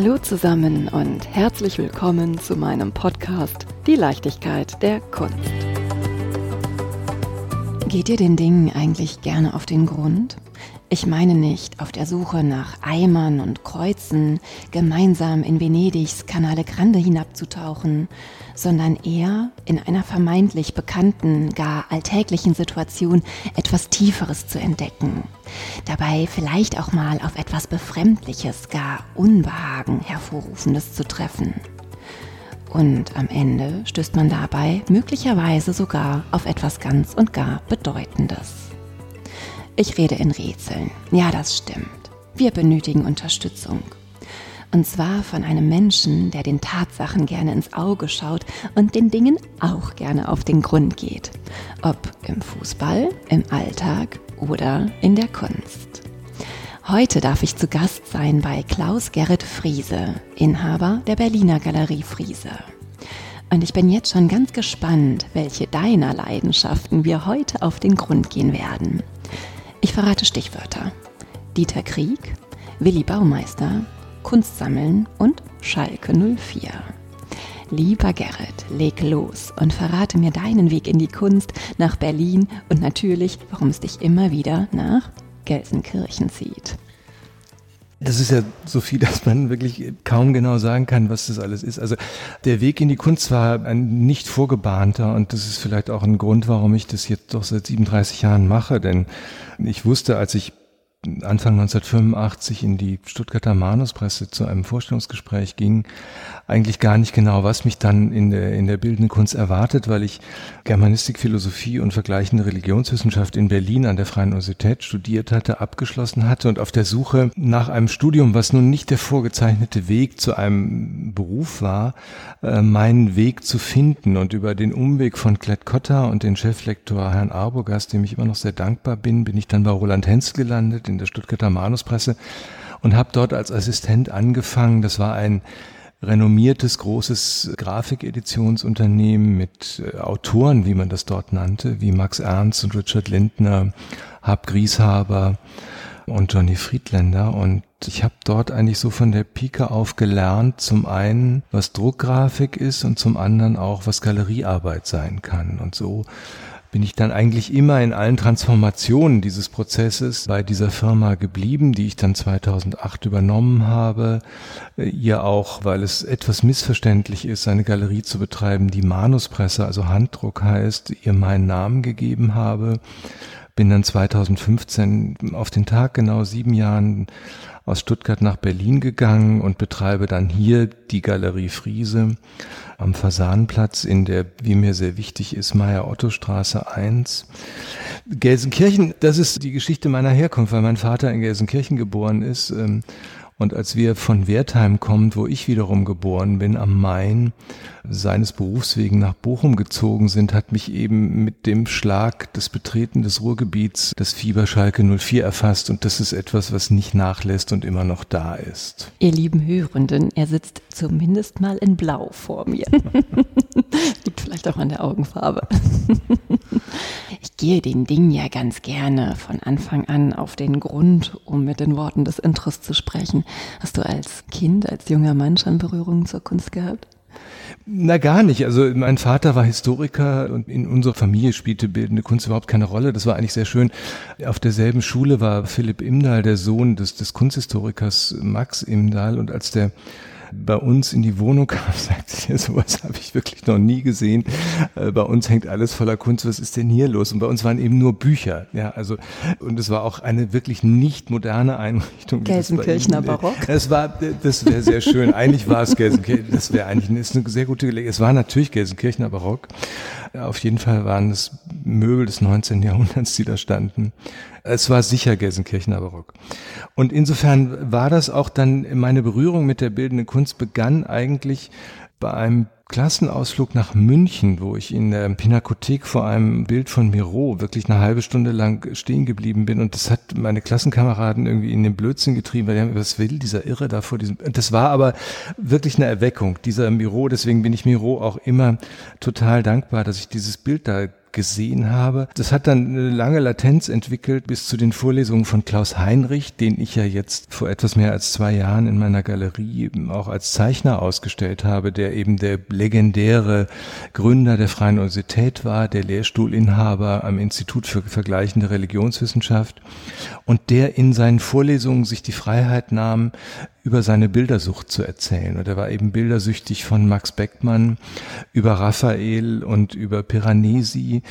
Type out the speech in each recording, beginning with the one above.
Hallo zusammen und herzlich willkommen zu meinem Podcast Die Leichtigkeit der Kunst. Geht ihr den Dingen eigentlich gerne auf den Grund? Ich meine nicht auf der Suche nach Eimern und Kreuzen, gemeinsam in Venedigs Canale Grande hinabzutauchen, sondern eher in einer vermeintlich bekannten, gar alltäglichen Situation etwas Tieferes zu entdecken. Dabei vielleicht auch mal auf etwas Befremdliches, gar Unbehagen hervorrufendes zu treffen. Und am Ende stößt man dabei möglicherweise sogar auf etwas ganz und gar Bedeutendes. Ich rede in Rätseln. Ja, das stimmt. Wir benötigen Unterstützung. Und zwar von einem Menschen, der den Tatsachen gerne ins Auge schaut und den Dingen auch gerne auf den Grund geht. Ob im Fußball, im Alltag oder in der Kunst. Heute darf ich zu Gast sein bei Klaus Gerrit Friese, Inhaber der Berliner Galerie Friese. Und ich bin jetzt schon ganz gespannt, welche deiner Leidenschaften wir heute auf den Grund gehen werden. Ich verrate Stichwörter. Dieter Krieg, Willi Baumeister, Kunstsammeln und Schalke 04. Lieber Gerrit, leg los und verrate mir deinen Weg in die Kunst nach Berlin und natürlich, warum es dich immer wieder nach Gelsenkirchen zieht. Das ist ja so viel, dass man wirklich kaum genau sagen kann, was das alles ist. Also der Weg in die Kunst war ein nicht vorgebahnter und das ist vielleicht auch ein Grund, warum ich das jetzt doch seit 37 Jahren mache. Denn ich wusste, als ich Anfang 1985 in die Stuttgarter Manuspresse zu einem Vorstellungsgespräch ging, eigentlich gar nicht genau, was mich dann in der, in der bildenden Kunst erwartet, weil ich Germanistik, Philosophie und vergleichende Religionswissenschaft in Berlin an der Freien Universität studiert hatte, abgeschlossen hatte und auf der Suche nach einem Studium, was nun nicht der vorgezeichnete Weg zu einem Beruf war, äh, meinen Weg zu finden. Und über den Umweg von Klett Cotta und den Cheflektor Herrn Arbogast, dem ich immer noch sehr dankbar bin, bin ich dann bei Roland Hensel gelandet in der Stuttgarter Manuspresse und habe dort als Assistent angefangen. Das war ein renommiertes, großes Grafikeditionsunternehmen mit äh, Autoren, wie man das dort nannte, wie Max Ernst und Richard Lindner, Hab Grieshaber und Johnny Friedländer. Und ich habe dort eigentlich so von der Pike auf gelernt, zum einen, was Druckgrafik ist und zum anderen auch, was Galeriearbeit sein kann. Und so bin ich dann eigentlich immer in allen Transformationen dieses Prozesses bei dieser Firma geblieben, die ich dann 2008 übernommen habe. Äh, ihr auch, weil es etwas missverständlich ist, eine Galerie zu betreiben, die Manuspresse, also Handdruck heißt, ihr meinen Namen gegeben habe. Bin dann 2015 auf den Tag genau sieben Jahren aus Stuttgart nach Berlin gegangen und betreibe dann hier die Galerie Friese am Fasanenplatz in der, wie mir sehr wichtig ist, Meier-Otto-Straße 1. Gelsenkirchen, das ist die Geschichte meiner Herkunft, weil mein Vater in Gelsenkirchen geboren ist. Ähm, und als wir von Wertheim kommen, wo ich wiederum geboren bin, am Main, seines Berufs wegen nach Bochum gezogen sind, hat mich eben mit dem Schlag des Betreten des Ruhrgebiets das Fieberschalke 04 erfasst und das ist etwas, was nicht nachlässt und immer noch da ist. Ihr lieben Hörenden, er sitzt zumindest mal in Blau vor mir. Liegt vielleicht auch an der Augenfarbe. ich gehe den Dingen ja ganz gerne von Anfang an auf den Grund, um mit den Worten des Intros zu sprechen. Hast du als Kind, als junger Mann schon Berührungen zur Kunst gehabt? Na gar nicht. Also mein Vater war Historiker und in unserer Familie spielte bildende Kunst überhaupt keine Rolle. Das war eigentlich sehr schön. Auf derselben Schule war Philipp Imdahl, der Sohn des, des Kunsthistorikers Max Imdahl. Und als der bei uns in die Wohnung kam, sagte er, sowas habe ich wirklich noch nie gesehen. Äh, bei uns hängt alles voller Kunst. Was ist denn hier los? Und bei uns waren eben nur Bücher. Ja, also, und es war auch eine wirklich nicht moderne Einrichtung. Gelsenkirchener Barock. Es war, das wäre sehr schön. Eigentlich war es Gelsenkirchen, das wäre eigentlich eine, ist eine sehr gute Gelegenheit. Es war natürlich Gelsenkirchener Barock. Auf jeden Fall waren es Möbel des 19. Jahrhunderts, die da standen. Es war sicher Gelsenkirchener Barock. Und insofern war das auch dann meine Berührung mit der bildenden Kunst begann eigentlich bei einem Klassenausflug nach München, wo ich in der Pinakothek vor einem Bild von Miro wirklich eine halbe Stunde lang stehen geblieben bin. Und das hat meine Klassenkameraden irgendwie in den Blödsinn getrieben, weil die haben, was will dieser Irre da vor diesem, das war aber wirklich eine Erweckung, dieser Miro, deswegen bin ich Miro auch immer total dankbar, dass ich dieses Bild da gesehen habe. Das hat dann eine lange Latenz entwickelt bis zu den Vorlesungen von Klaus Heinrich, den ich ja jetzt vor etwas mehr als zwei Jahren in meiner Galerie auch als Zeichner ausgestellt habe, der eben der legendäre Gründer der Freien Universität war, der Lehrstuhlinhaber am Institut für vergleichende Religionswissenschaft und der in seinen Vorlesungen sich die Freiheit nahm, über seine Bildersucht zu erzählen. Und er war eben bildersüchtig von Max Beckmann über Raphael und über Piranesi,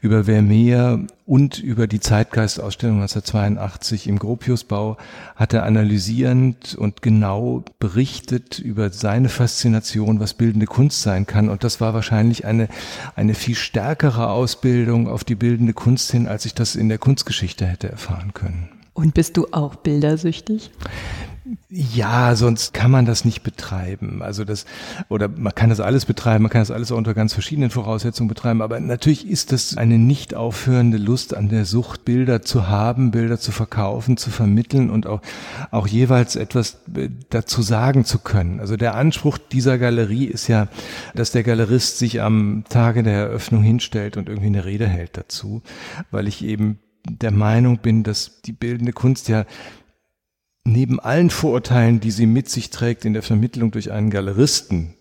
über Vermeer und über die Zeitgeistausstellung 1982 im Gropiusbau hat er analysierend und genau berichtet über seine Faszination, was bildende Kunst sein kann. Und das war wahrscheinlich eine, eine viel stärkere Ausbildung auf die bildende Kunst hin, als ich das in der Kunstgeschichte hätte erfahren können. Und bist du auch bildersüchtig? Ja, sonst kann man das nicht betreiben. Also das, oder man kann das alles betreiben, man kann das alles unter ganz verschiedenen Voraussetzungen betreiben, aber natürlich ist das eine nicht aufhörende Lust an der Sucht, Bilder zu haben, Bilder zu verkaufen, zu vermitteln und auch, auch jeweils etwas äh, dazu sagen zu können. Also der Anspruch dieser Galerie ist ja, dass der Galerist sich am Tage der Eröffnung hinstellt und irgendwie eine Rede hält dazu, weil ich eben der Meinung bin, dass die bildende Kunst ja neben allen Vorurteilen, die sie mit sich trägt in der Vermittlung durch einen Galeristen,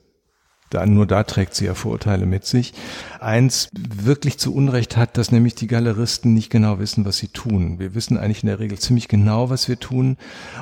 da, nur da trägt sie ja Vorurteile mit sich, eins wirklich zu Unrecht hat, dass nämlich die Galeristen nicht genau wissen, was sie tun. Wir wissen eigentlich in der Regel ziemlich genau, was wir tun.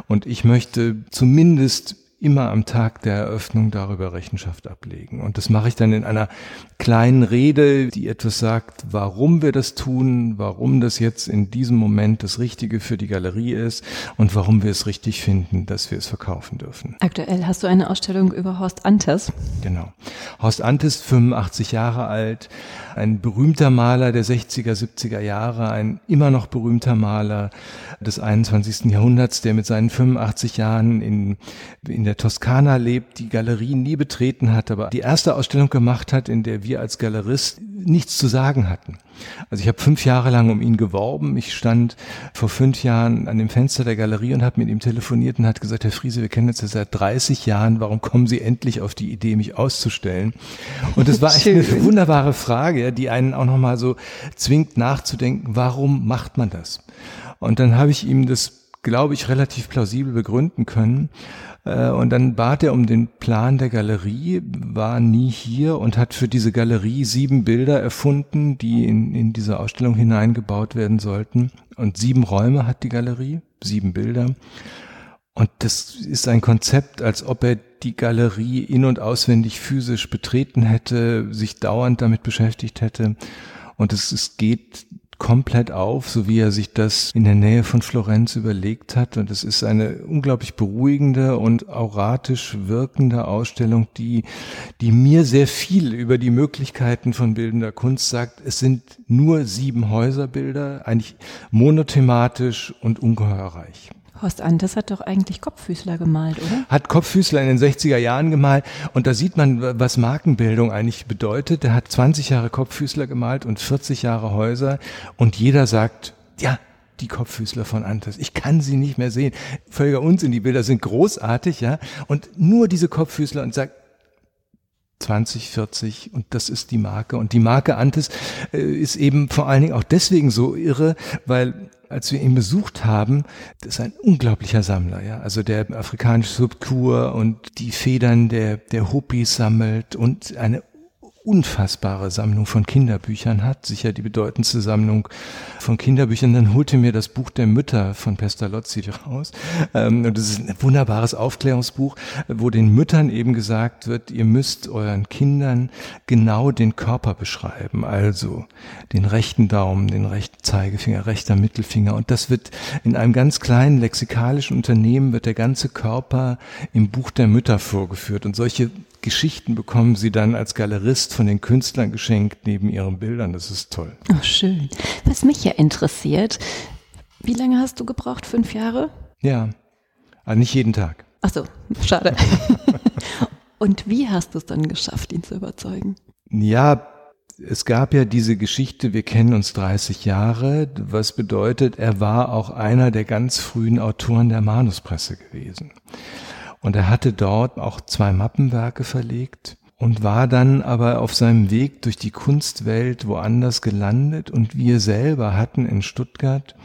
Und ich möchte zumindest immer am Tag der Eröffnung darüber Rechenschaft ablegen. Und das mache ich dann in einer kleinen Rede, die etwas sagt, warum wir das tun, warum das jetzt in diesem Moment das Richtige für die Galerie ist und warum wir es richtig finden, dass wir es verkaufen dürfen. Aktuell hast du eine Ausstellung über Horst Antes. Genau. Horst Antes, 85 Jahre alt, ein berühmter Maler der 60er, 70er Jahre, ein immer noch berühmter Maler des 21. Jahrhunderts, der mit seinen 85 Jahren in, in der der Toskana lebt, die Galerie nie betreten hat, aber die erste Ausstellung gemacht hat, in der wir als Galerist nichts zu sagen hatten. Also ich habe fünf Jahre lang um ihn geworben. Ich stand vor fünf Jahren an dem Fenster der Galerie und habe mit ihm telefoniert und hat gesagt, Herr Friese, wir kennen uns ja seit 30 Jahren. Warum kommen Sie endlich auf die Idee, mich auszustellen? Und das war eine wunderbare Frage, die einen auch nochmal so zwingt nachzudenken, warum macht man das? Und dann habe ich ihm das glaube ich, relativ plausibel begründen können. Äh, und dann bat er um den Plan der Galerie, war nie hier und hat für diese Galerie sieben Bilder erfunden, die in, in diese Ausstellung hineingebaut werden sollten. Und sieben Räume hat die Galerie, sieben Bilder. Und das ist ein Konzept, als ob er die Galerie in und auswendig physisch betreten hätte, sich dauernd damit beschäftigt hätte. Und es, es geht komplett auf, so wie er sich das in der Nähe von Florenz überlegt hat. Und es ist eine unglaublich beruhigende und auratisch wirkende Ausstellung, die, die mir sehr viel über die Möglichkeiten von bildender Kunst sagt. Es sind nur sieben Häuserbilder, eigentlich monothematisch und ungeheuer reich. Horst Antes hat doch eigentlich Kopffüßler gemalt, oder? Hat Kopffüßler in den 60er Jahren gemalt und da sieht man, was Markenbildung eigentlich bedeutet. Der hat 20 Jahre Kopffüßler gemalt und 40 Jahre Häuser und jeder sagt, ja, die Kopffüßler von Antes. Ich kann sie nicht mehr sehen. Völliger Unsinn, die Bilder sind großartig, ja. Und nur diese Kopffüßler und sagt, 20, 40 und das ist die Marke. Und die Marke Antes äh, ist eben vor allen Dingen auch deswegen so irre, weil als wir ihn besucht haben, das ist ein unglaublicher Sammler, ja. Also der afrikanische Subkur und die Federn der, der Hopis sammelt und eine unfassbare Sammlung von Kinderbüchern hat, sicher die bedeutendste Sammlung von Kinderbüchern. Dann holte mir das Buch der Mütter von Pestalozzi raus. Ähm, und das ist ein wunderbares Aufklärungsbuch, wo den Müttern eben gesagt wird, ihr müsst euren Kindern genau den Körper beschreiben. Also den rechten Daumen, den rechten Zeigefinger, rechter Mittelfinger. Und das wird in einem ganz kleinen lexikalischen Unternehmen wird der ganze Körper im Buch der Mütter vorgeführt. Und solche Geschichten bekommen sie dann als Galerist von den Künstlern geschenkt neben ihren Bildern. Das ist toll. Oh, schön. Was mich ja interessiert, wie lange hast du gebraucht? Fünf Jahre? Ja, aber nicht jeden Tag. Ach so, schade. Und wie hast du es dann geschafft, ihn zu überzeugen? Ja, es gab ja diese Geschichte, wir kennen uns 30 Jahre, was bedeutet, er war auch einer der ganz frühen Autoren der Manuspresse gewesen. Und er hatte dort auch zwei Mappenwerke verlegt. und war dann aber auf seinem Weg durch die Kunstwelt woanders gelandet und wir selber hatten in Stuttgart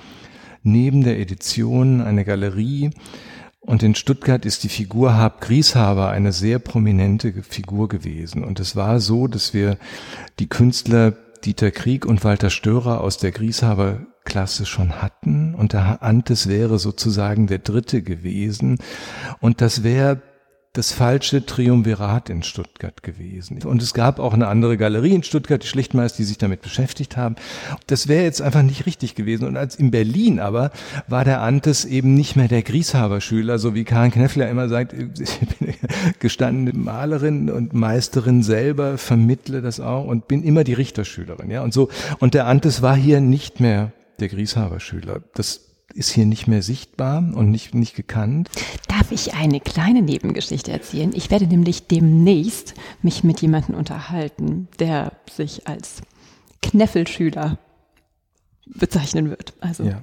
neben der Edition eine Galerie und in Stuttgart ist die Figur Hab Grieshaber eine sehr prominente Figur gewesen und es war so, dass wir die Künstler Dieter Krieg und Walter Störer aus der Grieshaber Klasse schon hatten und der Antes wäre sozusagen der dritte gewesen und das wäre das falsche Triumvirat in Stuttgart gewesen. Und es gab auch eine andere Galerie in Stuttgart, die Schlichtmeister, die sich damit beschäftigt haben. Das wäre jetzt einfach nicht richtig gewesen. Und als in Berlin aber war der Antes eben nicht mehr der Grieshaber-Schüler, so wie Karin Kneffler immer sagt, ich bin gestandene Malerin und Meisterin selber, vermittle das auch und bin immer die Richterschülerin, ja. Und so. Und der Antes war hier nicht mehr der Grieshaber-Schüler. Das ist hier nicht mehr sichtbar und nicht, nicht gekannt. Darf ich eine kleine Nebengeschichte erzählen? Ich werde nämlich demnächst mich mit jemandem unterhalten, der sich als Kneffelschüler bezeichnen wird. Also. Ja.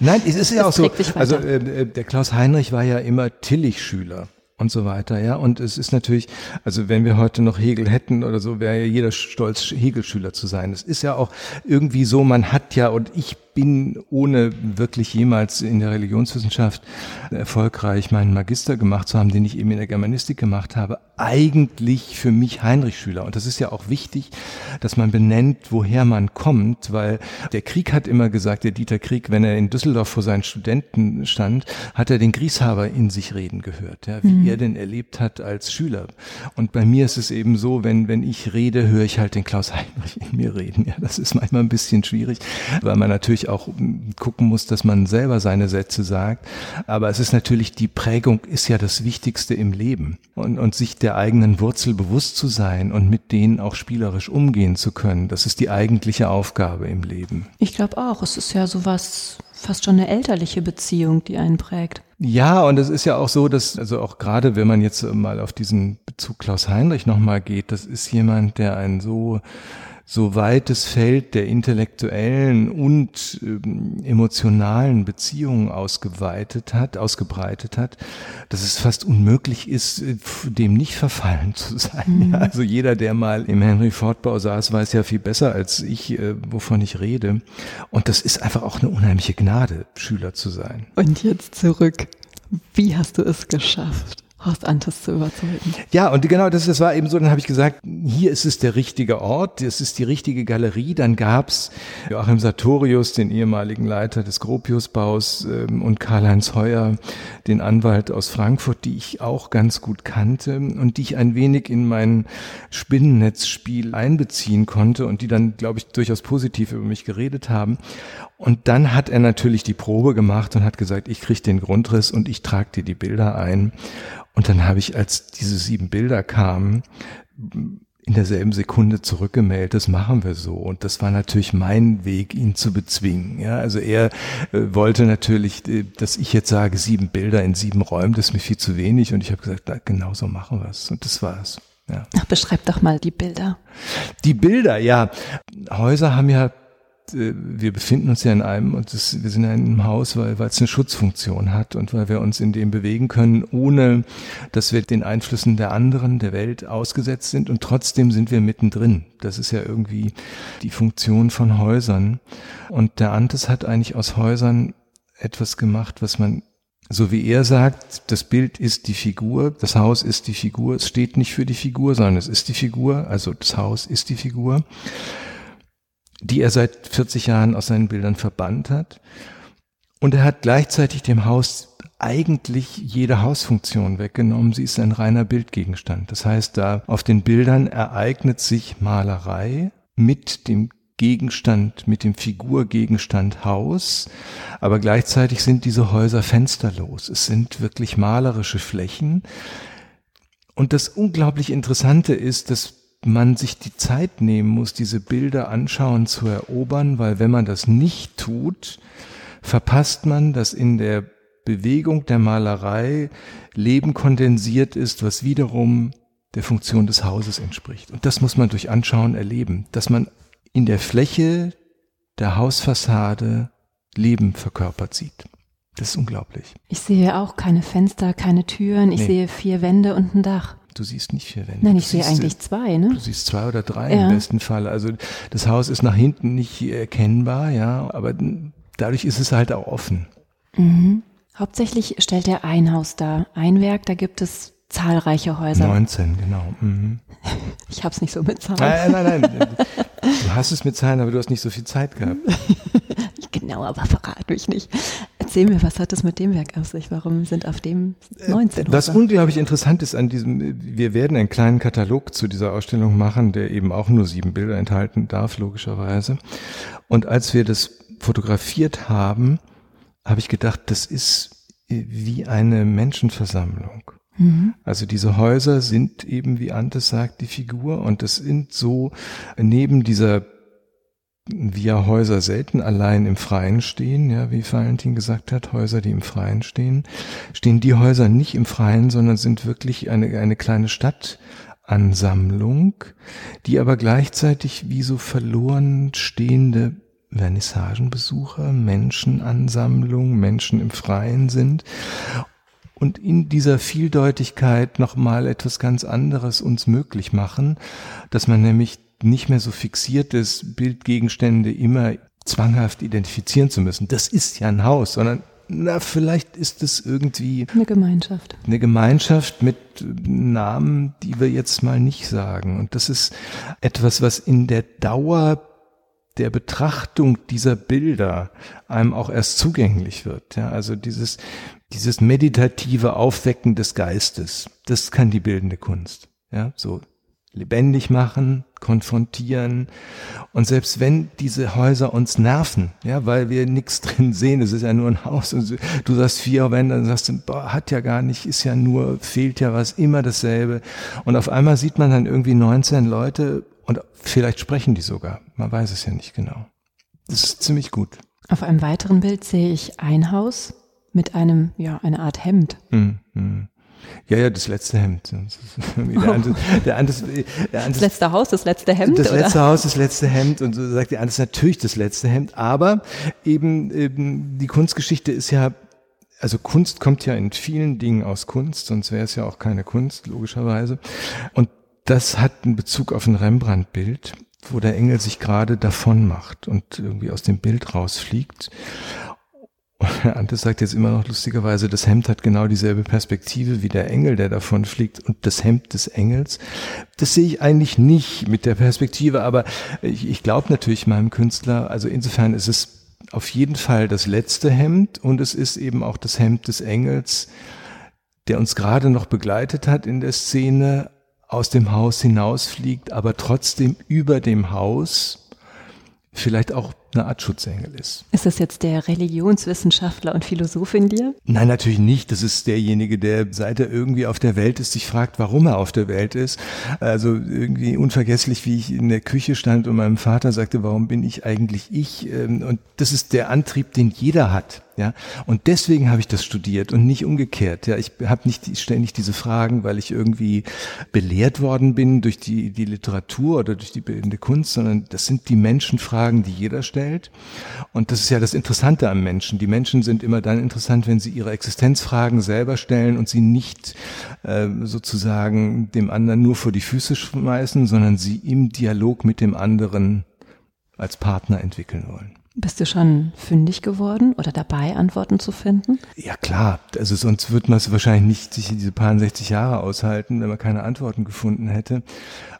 Nein, es ist ja auch so. Also äh, der Klaus Heinrich war ja immer Tillich-Schüler und so weiter, ja. Und es ist natürlich, also wenn wir heute noch Hegel hätten oder so, wäre ja jeder stolz, Hegel-Schüler zu sein. Es ist ja auch irgendwie so, man hat ja, und ich bin, ohne wirklich jemals in der Religionswissenschaft erfolgreich meinen Magister gemacht zu haben, den ich eben in der Germanistik gemacht habe, eigentlich für mich Heinrich-Schüler. Und das ist ja auch wichtig, dass man benennt, woher man kommt, weil der Krieg hat immer gesagt, der Dieter Krieg, wenn er in Düsseldorf vor seinen Studenten stand, hat er den Grieshaber in sich reden gehört, ja, wie mhm. er denn erlebt hat als Schüler. Und bei mir ist es eben so, wenn, wenn ich rede, höre ich halt den Klaus Heinrich in mir reden. Ja, das ist manchmal ein bisschen schwierig, weil man natürlich auch gucken muss, dass man selber seine Sätze sagt. Aber es ist natürlich, die Prägung ist ja das Wichtigste im Leben. Und, und sich der eigenen Wurzel bewusst zu sein und mit denen auch spielerisch umgehen zu können, das ist die eigentliche Aufgabe im Leben. Ich glaube auch. Es ist ja sowas, fast schon eine elterliche Beziehung, die einen prägt. Ja, und es ist ja auch so, dass, also auch gerade wenn man jetzt mal auf diesen Bezug Klaus Heinrich nochmal geht, das ist jemand, der einen so so weites Feld der intellektuellen und ähm, emotionalen Beziehungen ausgeweitet hat, ausgebreitet hat, dass es fast unmöglich ist, äh, dem nicht verfallen zu sein. Mhm. Ja, also jeder, der mal im Henry Ford Bau saß, weiß ja viel besser als ich, äh, wovon ich rede. Und das ist einfach auch eine unheimliche Gnade, Schüler zu sein. Und jetzt zurück. Wie hast du es geschafft? Horst Antes zu überzeugen. Ja, und genau das, das war eben so, dann habe ich gesagt, hier ist es der richtige Ort, das ist die richtige Galerie. Dann gab's Joachim Sartorius, den ehemaligen Leiter des Gropiusbaus ähm, und Karl-Heinz Heuer, den Anwalt aus Frankfurt, die ich auch ganz gut kannte und die ich ein wenig in mein Spinnennetzspiel einbeziehen konnte und die dann, glaube ich, durchaus positiv über mich geredet haben. Und dann hat er natürlich die Probe gemacht und hat gesagt, ich kriege den Grundriss und ich trage dir die Bilder ein. Und dann habe ich, als diese sieben Bilder kamen, in derselben Sekunde zurückgemeldet, das machen wir so. Und das war natürlich mein Weg, ihn zu bezwingen. Ja, also er äh, wollte natürlich, äh, dass ich jetzt sage, sieben Bilder in sieben Räumen, das ist mir viel zu wenig. Und ich habe gesagt, na, genau so machen wir es. Und das war's. Ja. Ach, beschreib doch mal die Bilder. Die Bilder, ja. Häuser haben ja wir befinden uns ja in einem, und das, wir sind ja in einem Haus, weil, weil es eine Schutzfunktion hat und weil wir uns in dem bewegen können, ohne dass wir den Einflüssen der anderen, der Welt ausgesetzt sind und trotzdem sind wir mittendrin. Das ist ja irgendwie die Funktion von Häusern. Und der Antes hat eigentlich aus Häusern etwas gemacht, was man so wie er sagt, das Bild ist die Figur, das Haus ist die Figur, es steht nicht für die Figur, sondern es ist die Figur, also das Haus ist die Figur die er seit 40 Jahren aus seinen Bildern verbannt hat. Und er hat gleichzeitig dem Haus eigentlich jede Hausfunktion weggenommen. Sie ist ein reiner Bildgegenstand. Das heißt, da auf den Bildern ereignet sich Malerei mit dem Gegenstand, mit dem Figurgegenstand Haus, aber gleichzeitig sind diese Häuser fensterlos. Es sind wirklich malerische Flächen. Und das unglaublich Interessante ist, dass man sich die Zeit nehmen muss, diese Bilder anschauen zu erobern, weil wenn man das nicht tut, verpasst man, dass in der Bewegung der Malerei Leben kondensiert ist, was wiederum der Funktion des Hauses entspricht. Und das muss man durch Anschauen erleben, dass man in der Fläche der Hausfassade Leben verkörpert sieht. Das ist unglaublich. Ich sehe auch keine Fenster, keine Türen, ich nee. sehe vier Wände und ein Dach. Du siehst nicht vier Wände. Nein, ich sehe siehst, eigentlich äh, zwei, ne? Du siehst zwei oder drei Ja. im besten Fall. Also das Haus ist nach hinten nicht erkennbar, ja, aber dadurch ist es halt auch offen. Mhm. Hauptsächlich stellt er ein Haus dar. Ein Werk, da gibt es zahlreiche Häuser. 19, genau. Mhm. Ich hab's nicht so mit Zahlen. Nein, nein, nein. Du hast es mit Zahlen, aber du hast nicht so viel Zeit gehabt. Genau, aber verrat mich nicht. Erzähl mir, was hat es mit dem Werk auf sich? Warum sind auf dem 19 Was Häuser? unglaublich interessant ist an diesem, wir werden einen kleinen Katalog zu dieser Ausstellung machen, der eben auch nur sieben Bilder enthalten darf, logischerweise. Und als wir das fotografiert haben, habe ich gedacht, das ist wie eine Menschenversammlung. Mhm. Also diese Häuser sind eben, wie Antes sagt, die Figur und das sind so neben dieser wie Häuser selten allein im Freien stehen, ja, wie Valentin gesagt hat, Häuser, die im Freien stehen, stehen die Häuser nicht im Freien, sondern sind wirklich eine, eine kleine Stadtansammlung, die aber gleichzeitig wie so verloren stehende Vernissagenbesucher, Menschenansammlung, Menschen im Freien sind und in dieser Vieldeutigkeit nochmal etwas ganz anderes uns möglich machen, dass man nämlich nicht mehr so fixiert ist, Bildgegenstände immer zwanghaft identifizieren zu müssen. Das ist ja ein Haus, sondern na, vielleicht ist es irgendwie Eine Gemeinschaft. eine Gemeinschaft mit Namen, die wir jetzt mal nicht sagen. Und das ist etwas, was in der Dauer der Betrachtung dieser Bilder einem auch erst zugänglich wird. Ja, also dieses, dieses meditative Aufwecken des Geistes, das kann die bildende Kunst. Ja, so lebendig machen, konfrontieren. Und selbst wenn diese Häuser uns nerven, ja, weil wir nichts drin sehen, es ist ja nur ein Haus und du sagst vier Wände, dann sagst du, boah, hat ja gar nicht, ist ja nur, fehlt ja was, immer dasselbe. Und auf einmal sieht man dann irgendwie 19 Leute und vielleicht sprechen die sogar. Man weiß es ja nicht genau. Das ist ziemlich gut. Auf einem weiteren Bild sehe ich ein Haus mit einem, ja, eine Art Hemd. Hm, hm. Ja, ja, das letzte Hemd. Das Der, Antes, der, Antes, der Das Antes, letzte Haus, das letzte Hemd, das oder? letzte Haus, das letzte Hemd und so sagt der Antes natürlich das letzte Hemd, aber eben, eben die Kunstgeschichte ist ja, also Kunst kommt ja in vielen Dingen aus Kunst, sonst wäre es ja auch keine Kunst, logischerweise. Und das hat einen Bezug auf ein Rembrandt-Bild, wo der Engel sich gerade davon macht und irgendwie aus dem Bild rausfliegt. Und Antes sagt jetzt immer noch lustigerweise, das Hemd hat genau dieselbe Perspektive wie der Engel, der davon fliegt und das Hemd des Engels. Das sehe ich eigentlich nicht mit der Perspektive, aber ich, ich glaube natürlich meinem Künstler, also insofern ist es auf jeden Fall das letzte Hemd und es ist eben auch das Hemd des Engels, der uns gerade noch begleitet hat in der Szene, aus dem Haus hinausfliegt, aber trotzdem über dem Haus vielleicht auch eine Art Schutzengel ist. Ist das jetzt der Religionswissenschaftler und Philosoph in dir? Nein, natürlich nicht. Das ist derjenige, der seit er irgendwie auf der Welt ist, sich fragt, warum er auf der Welt ist. Also irgendwie unvergesslich, wie ich in der Küche stand und meinem Vater sagte, warum bin ich eigentlich ich? Ähm, Und das ist der Antrieb, den jeder hat. Ja, und deswegen habe ich das studiert und nicht umgekehrt. Ja, ich habe nicht ständig diese Fragen, weil ich irgendwie belehrt worden bin durch die, die Literatur oder durch die bildende Kunst, sondern das sind die Menschenfragen, die jeder stellt. Und das ist ja das Interessante am Menschen. Die Menschen sind immer dann interessant, wenn sie ihre Existenzfragen selber stellen und sie nicht äh, sozusagen dem anderen nur vor die Füße schmeißen, sondern sie im Dialog mit dem anderen als Partner entwickeln wollen. Bist du schon fündig geworden oder dabei, Antworten zu finden? Ja klar, also sonst wird man es wahrscheinlich nicht sich diese paar 60 Jahre aushalten, wenn man keine Antworten gefunden hätte.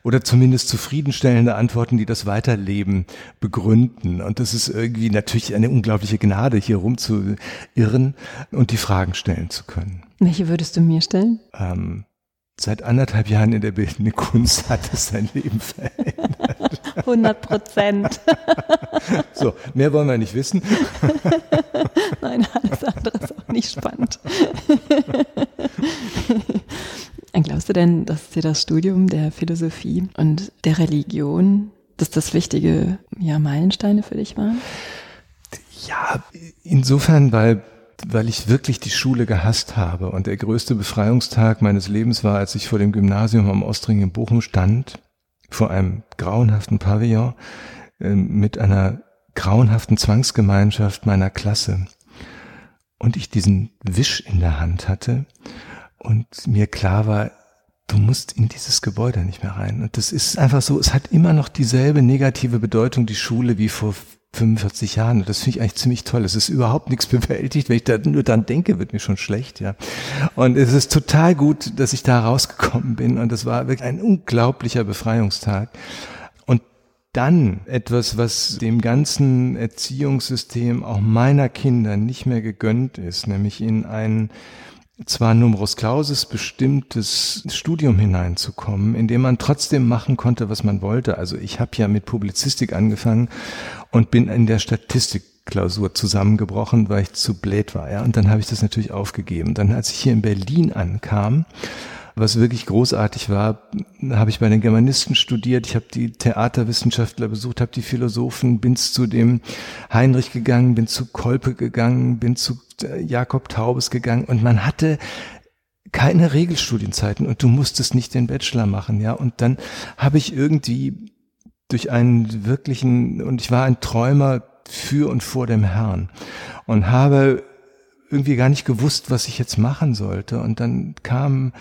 Oder zumindest zufriedenstellende Antworten, die das Weiterleben begründen. Und das ist irgendwie natürlich eine unglaubliche Gnade, hier rumzuirren und die Fragen stellen zu können. Welche würdest du mir stellen? Ähm, seit anderthalb Jahren in der bildenden Kunst hat es sein Leben verändert. 100 Prozent. So, mehr wollen wir nicht wissen. Nein, alles andere ist auch nicht spannend. Glaubst du denn, dass dir das Studium der Philosophie und der Religion, dass das wichtige ja, Meilensteine für dich waren? Ja, insofern, weil weil ich wirklich die Schule gehasst habe und der größte Befreiungstag meines Lebens war, als ich vor dem Gymnasium am Ostring in Bochum stand, vor einem grauenhaften Pavillon äh, mit einer grauenhaften Zwangsgemeinschaft meiner Klasse und ich diesen Wisch in der Hand hatte und mir klar war, du musst in dieses Gebäude nicht mehr rein. Und das ist einfach so, es hat immer noch dieselbe negative Bedeutung, die Schule, wie vor 45 Jahren. Das finde ich eigentlich ziemlich toll. Es ist überhaupt nichts bewältigt. Wenn ich da nur dran denke, wird mir schon schlecht, ja. Und es ist total gut, dass ich da rausgekommen bin. Und das war wirklich ein unglaublicher Befreiungstag. Und dann etwas, was dem ganzen Erziehungssystem auch meiner Kinder nicht mehr gegönnt ist, nämlich in ein zwar numerus clausus bestimmtes Studium hineinzukommen, in dem man trotzdem machen konnte, was man wollte. Also ich habe ja mit Publizistik angefangen und bin in der Statistikklausur zusammengebrochen, weil ich zu blöd war. Ja? Und dann habe ich das natürlich aufgegeben. Dann, als ich hier in Berlin ankam, was wirklich großartig war, habe ich bei den Germanisten studiert, ich habe die Theaterwissenschaftler besucht, habe die Philosophen, bin zu dem Heinrich gegangen, bin zu Kolpe gegangen, bin zu äh, Jakob Taubes gegangen und man hatte keine Regelstudienzeiten und du musstest nicht den Bachelor machen, ja. Und dann habe ich irgendwie durch einen wirklichen, und ich war ein Träumer für und vor dem Herrn und habe irgendwie gar nicht gewusst, was ich jetzt machen sollte. Und dann kam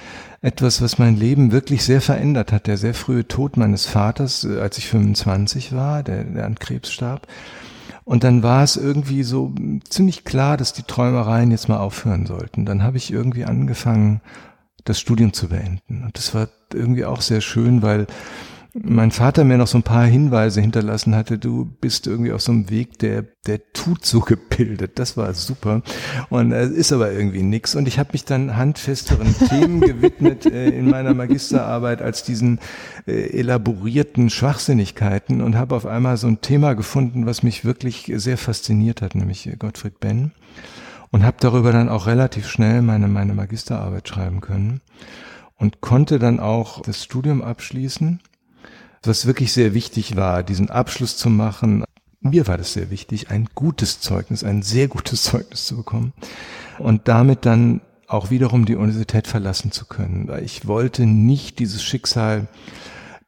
etwas, was mein Leben wirklich sehr verändert hat. Der sehr frühe Tod meines Vaters, äh, als ich 25 war, der, der an Krebs starb. Und dann war es irgendwie so ziemlich klar, dass die Träumereien jetzt mal aufhören sollten. Dann habe ich irgendwie angefangen, das Studium zu beenden. Und das war irgendwie auch sehr schön, weil mein Vater mir noch so ein paar Hinweise hinterlassen hatte, du bist irgendwie auf so einem Weg, der, der tut so gebildet. Das war super. Und es äh, ist aber irgendwie nix. Und ich habe mich dann handfesteren Themen gewidmet äh, in meiner Magisterarbeit als diesen äh, elaborierten Schwachsinnigkeiten und habe auf einmal so ein Thema gefunden, was mich wirklich sehr fasziniert hat, nämlich Gottfried Benn. Und habe darüber dann auch relativ schnell meine, meine Magisterarbeit schreiben können und konnte dann auch das Studium abschließen was wirklich sehr wichtig war, diesen Abschluss zu machen. Mir war das sehr wichtig, ein gutes Zeugnis, ein sehr gutes Zeugnis zu bekommen und damit dann auch wiederum die Universität verlassen zu können. Ich wollte nicht dieses Schicksal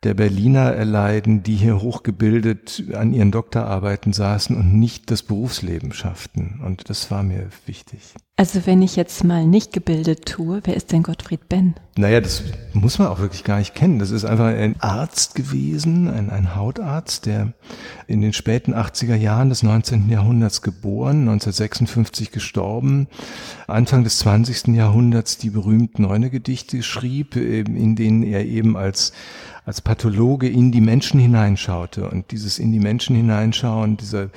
der Berliner erleiden, die hier hochgebildet an ihren Doktorarbeiten saßen und nicht das Berufsleben schafften. Und das war mir wichtig. Also wenn ich jetzt mal nicht gebildet tue, wer ist denn Gottfried Benn? Naja, das muss man auch wirklich gar nicht kennen. Das ist einfach ein Arzt gewesen, ein, ein Hautarzt, der in den späten 80er Jahren des 19. Jahrhunderts geboren, 1956 gestorben, Anfang des 20. Jahrhunderts die berühmten Neune Gedichte schrieb, in denen er eben als als Pathologe in die Menschen hineinschaute und dieses in die Menschen hineinschauen, dieser